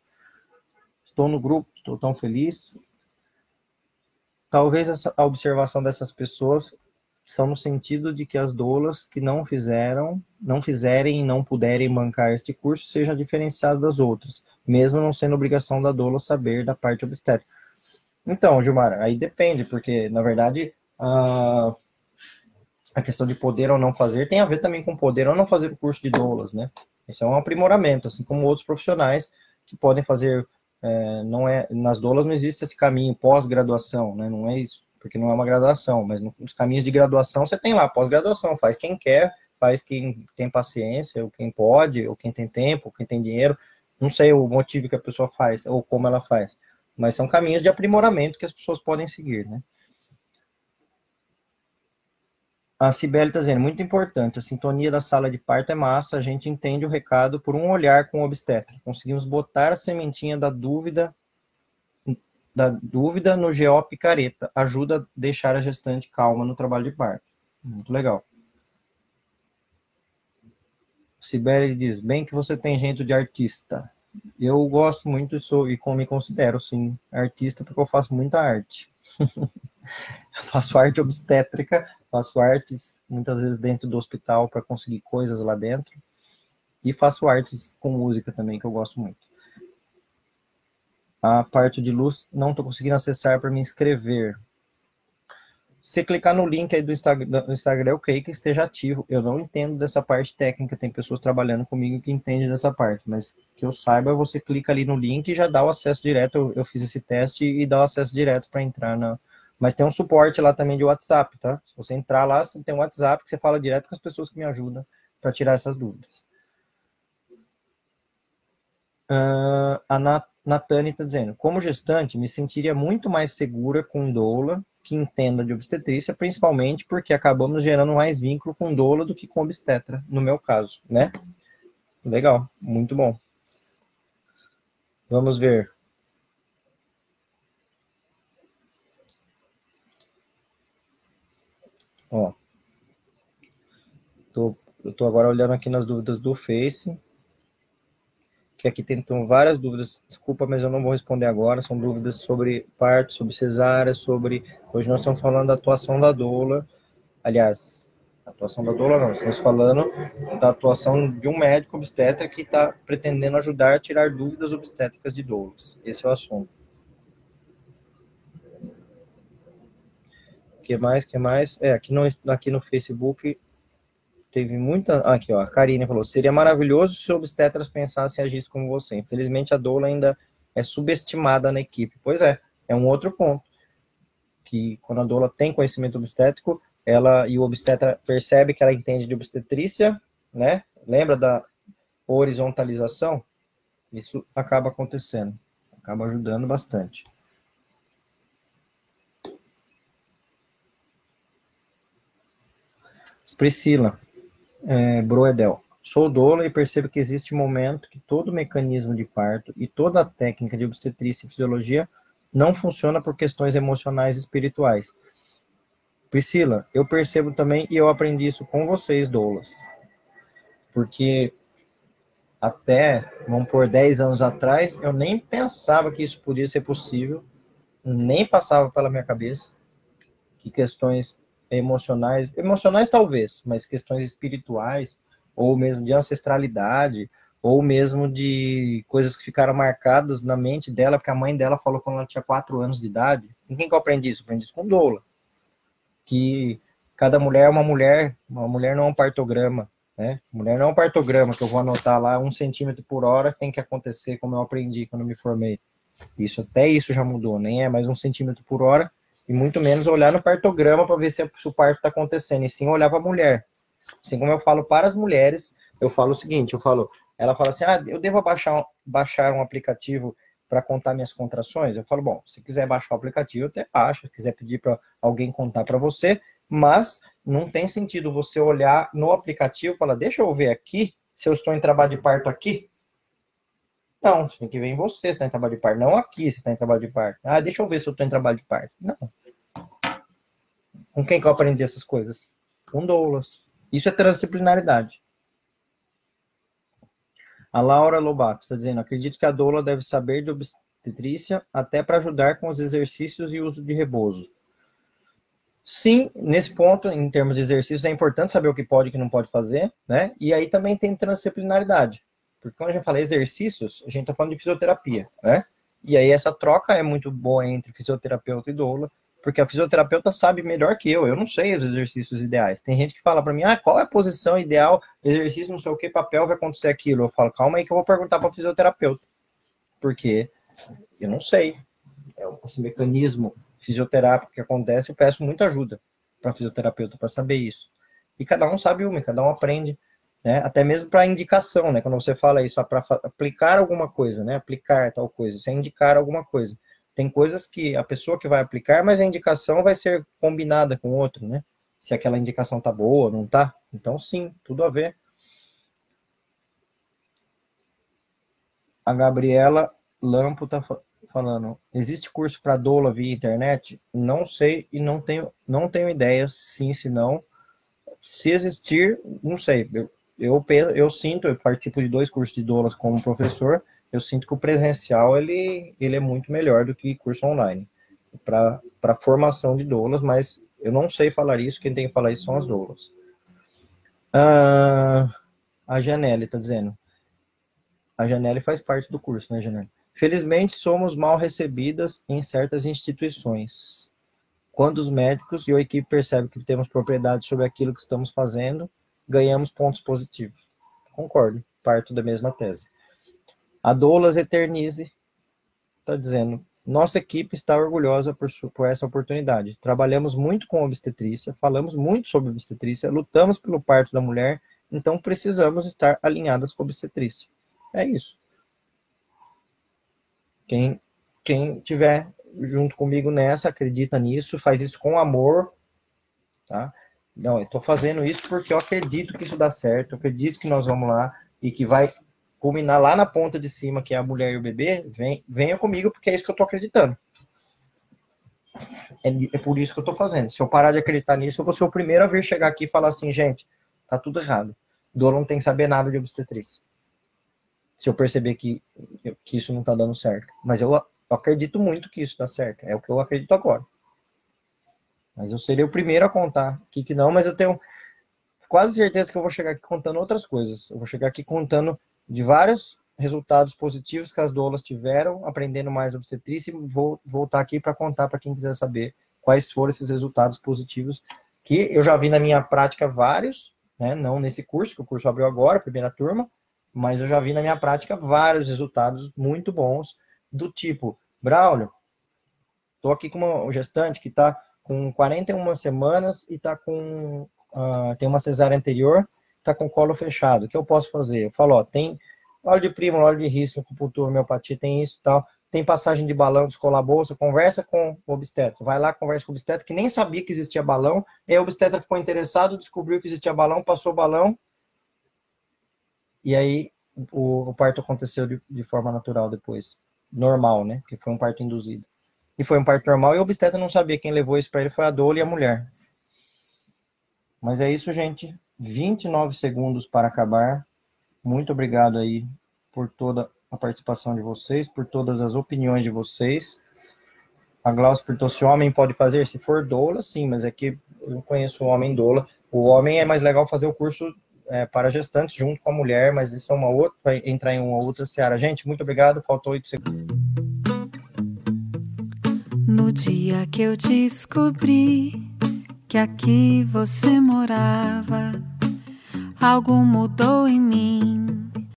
Estou no grupo, estou tão feliz. Talvez a observação dessas pessoas são no sentido de que as doulas que não fizeram, não fizerem e não puderem bancar este curso sejam diferenciadas das outras, mesmo não sendo obrigação da doula saber da parte obstétrica. Então, Gilmar, aí depende, porque na verdade a, a questão de poder ou não fazer tem a ver também com poder ou não fazer o curso de doulas, né? Isso é um aprimoramento, assim como outros profissionais que podem fazer é, não é nas doulas não existe esse caminho pós-graduação, né? Não é isso, porque não é uma graduação, mas nos caminhos de graduação você tem lá pós-graduação, faz quem quer, faz quem tem paciência, ou quem pode, ou quem tem tempo, ou quem tem dinheiro. Não sei o motivo que a pessoa faz ou como ela faz, mas são caminhos de aprimoramento que as pessoas podem seguir, né? A Cibele está dizendo, muito importante, a sintonia da sala de parto é massa, a gente entende o recado por um olhar com o obstetra. Conseguimos botar a sementinha da dúvida da dúvida no GO picareta. Ajuda a deixar a gestante calma no trabalho de parto. Muito legal. Sibeli diz, bem que você tem jeito de artista. Eu gosto muito e, sou, e me considero, sim, artista, porque eu faço muita arte. faço arte obstétrica, faço artes muitas vezes dentro do hospital para conseguir coisas lá dentro. E faço artes com música também, que eu gosto muito. A parte de luz não estou conseguindo acessar para me inscrever. Se clicar no link aí do Instagram, do Instagram, eu creio que esteja ativo. Eu não entendo dessa parte técnica, tem pessoas trabalhando comigo que entendem dessa parte, mas que eu saiba, você clica ali no link e já dá o acesso direto. Eu, eu fiz esse teste e dá o acesso direto para entrar na, mas tem um suporte lá também de WhatsApp, tá? Se você entrar lá, você tem um WhatsApp que você fala direto com as pessoas que me ajudam para tirar essas dúvidas. Uh, a Nat Natane está dizendo, como gestante, me sentiria muito mais segura com doula que entenda de obstetrícia, principalmente porque acabamos gerando mais vínculo com doula do que com obstetra, no meu caso, né? Legal, muito bom. Vamos ver. Ó. Tô, eu tô agora olhando aqui nas dúvidas do Face. Que aqui tem então, várias dúvidas. Desculpa, mas eu não vou responder agora. São dúvidas sobre parto, sobre cesárea, sobre. Hoje nós estamos falando da atuação da doula. Aliás, atuação da doula não, estamos falando da atuação de um médico obstetra que está pretendendo ajudar a tirar dúvidas obstétricas de doulas. Esse é o assunto. Que mais, que mais? É, aqui no, aqui no Facebook teve muita... Aqui, ó, a Karine falou, seria maravilhoso se obstetras pensassem e agissem como você. Infelizmente, a doula ainda é subestimada na equipe. Pois é, é um outro ponto. Que quando a doula tem conhecimento obstétrico, ela e o obstetra percebe que ela entende de obstetrícia, né? Lembra da horizontalização? Isso acaba acontecendo, acaba ajudando bastante. Priscila é, Broedel. Sou doula e percebo que existe um momento que todo o mecanismo de parto e toda a técnica de obstetrícia e fisiologia não funciona por questões emocionais e espirituais. Priscila, eu percebo também e eu aprendi isso com vocês, doulas. Porque até, vamos por 10 anos atrás, eu nem pensava que isso podia ser possível, nem passava pela minha cabeça que questões emocionais, emocionais talvez, mas questões espirituais, ou mesmo de ancestralidade, ou mesmo de coisas que ficaram marcadas na mente dela, porque a mãe dela falou quando ela tinha quatro anos de idade. Com quem que eu aprendi isso? Eu aprendi isso com Doula. Que cada mulher é uma mulher, uma mulher não é um partograma, né? Mulher não é um partograma que eu vou anotar lá um centímetro por hora tem que acontecer como eu aprendi quando eu me formei. Isso até isso já mudou, nem é mais um centímetro por hora, e muito menos olhar no partograma para ver se, o parto está acontecendo, e sim olhar para a mulher. Assim como eu falo para as mulheres, eu falo o seguinte, eu falo, ela fala assim, ah, eu devo baixar, baixar um aplicativo para contar minhas contrações? Eu falo, bom, se quiser baixar o aplicativo, até baixa, se quiser pedir para alguém contar para você, mas não tem sentido você olhar no aplicativo e falar, deixa eu ver aqui se eu estou em trabalho de parto aqui. Não, você tem que ver em você se está em trabalho de parto, não aqui se está em trabalho de parto. Ah, deixa eu ver se eu estou em trabalho de parto. Não. Com quem que eu aprendi essas coisas? Com doulas. Isso é transdisciplinaridade. A Laura Lobato está dizendo: acredito que a doula deve saber de obstetrícia até para ajudar com os exercícios e uso de repouso. Sim, nesse ponto, em termos de exercícios, é importante saber o que pode e o que não pode fazer, né? E aí também tem transdisciplinaridade. Porque quando a gente fala exercícios, a gente está falando de fisioterapia, né? E aí essa troca é muito boa entre fisioterapeuta e doula, porque a fisioterapeuta sabe melhor que eu. Eu não sei os exercícios ideais. Tem gente que fala para mim, ah, qual é a posição ideal, exercício, não sei o que, papel vai acontecer aquilo. Eu falo, calma aí que eu vou perguntar para fisioterapeuta. Porque eu não sei. É esse mecanismo fisioterápico que acontece, eu peço muita ajuda para fisioterapeuta para saber isso. E cada um sabe uma, cada um aprende, né? Até mesmo para indicação, né? Quando você fala isso, para aplicar alguma coisa, né? Aplicar tal coisa, você indicar alguma coisa. Tem coisas que a pessoa que vai aplicar, mas a indicação vai ser combinada com outro, né? Se aquela indicação tá boa, não tá? Então, sim, tudo a ver. A Gabriela Lampo tá falando, existe curso para doula via internet? Não sei e não tenho, não tenho ideia, sim, se não. Se existir, não sei. Eu, eu, eu sinto, eu participo de dois cursos de doulas como professor, eu sinto que o presencial ele, ele é muito melhor do que curso online para formação de doulas, mas eu não sei falar isso, quem tem que falar isso são as doulas. Ah, a Janelle está dizendo. A Janelle faz parte do curso, né, Janelle? Felizmente, somos mal recebidas em certas instituições. Quando os médicos e a equipe percebem que temos propriedade sobre aquilo que estamos fazendo, ganhamos pontos positivos. Concordo, parto da mesma tese. A Doulas Eternize está dizendo: nossa equipe está orgulhosa por, por, essa oportunidade. Trabalhamos muito com obstetrícia, falamos muito sobre obstetrícia, lutamos pelo parto da mulher, então precisamos estar alinhadas com obstetrícia. É isso. Quem, quem tiver junto comigo nessa, acredita nisso, faz isso com amor, tá? Não, eu estou fazendo isso porque eu acredito que isso dá certo, eu acredito que nós vamos lá e que vai culminar lá na ponta de cima, que é a mulher e o bebê, vem, venha comigo, porque é isso que eu tô acreditando. É, é por isso que eu tô fazendo. Se eu parar de acreditar nisso, eu vou ser o primeiro a vir chegar aqui e falar assim, gente, tá tudo errado. Dor não tem que saber nada de obstetrícia. Se eu perceber que, que isso não tá dando certo. Mas eu, eu acredito muito que isso dá certo. É o que eu acredito agora. Mas eu seria o primeiro a contar aqui que não, mas eu tenho quase certeza que eu vou chegar aqui contando outras coisas. Eu vou chegar aqui contando de vários resultados positivos que as doulas tiveram, aprendendo mais obstetrícia, e vou voltar aqui para contar para quem quiser saber quais foram esses resultados positivos, que eu já vi na minha prática vários, né, não nesse curso, que o curso abriu agora, primeira turma, mas eu já vi na minha prática vários resultados muito bons, do tipo, Braulio, estou aqui com uma gestante que está com 41 semanas e está com, uh, tem uma cesárea anterior, está com colo fechado, o que eu posso fazer? Eu falo, ó, tem óleo de primo, óleo de risco, acupuntura, homeopatia, tem isso e tal, tem passagem de balão, descolar a bolsa, conversa com o obstetra, vai lá, conversa com o obstetra, que nem sabia que existia balão, e aí o obstetra ficou interessado, descobriu que existia balão, passou o balão, e aí o, o parto aconteceu de, de, forma natural depois, normal, né, que foi um parto induzido. E foi um parto normal, e o obstetra não sabia, quem levou isso para ele foi a doula e a mulher. Mas é isso, gente. 29 segundos para acabar. Muito obrigado aí por toda a participação de vocês, por todas as opiniões de vocês. A Glaucia perguntou se homem pode fazer. Se for doula, sim, mas é que eu conheço o homem doula. O homem é mais legal fazer o curso é, para gestantes junto com a mulher, mas isso é uma outra, vai entrar em uma outra seara. Gente, muito obrigado. Faltou oito segundos. No dia que eu descobri que aqui você morava. Algo mudou em mim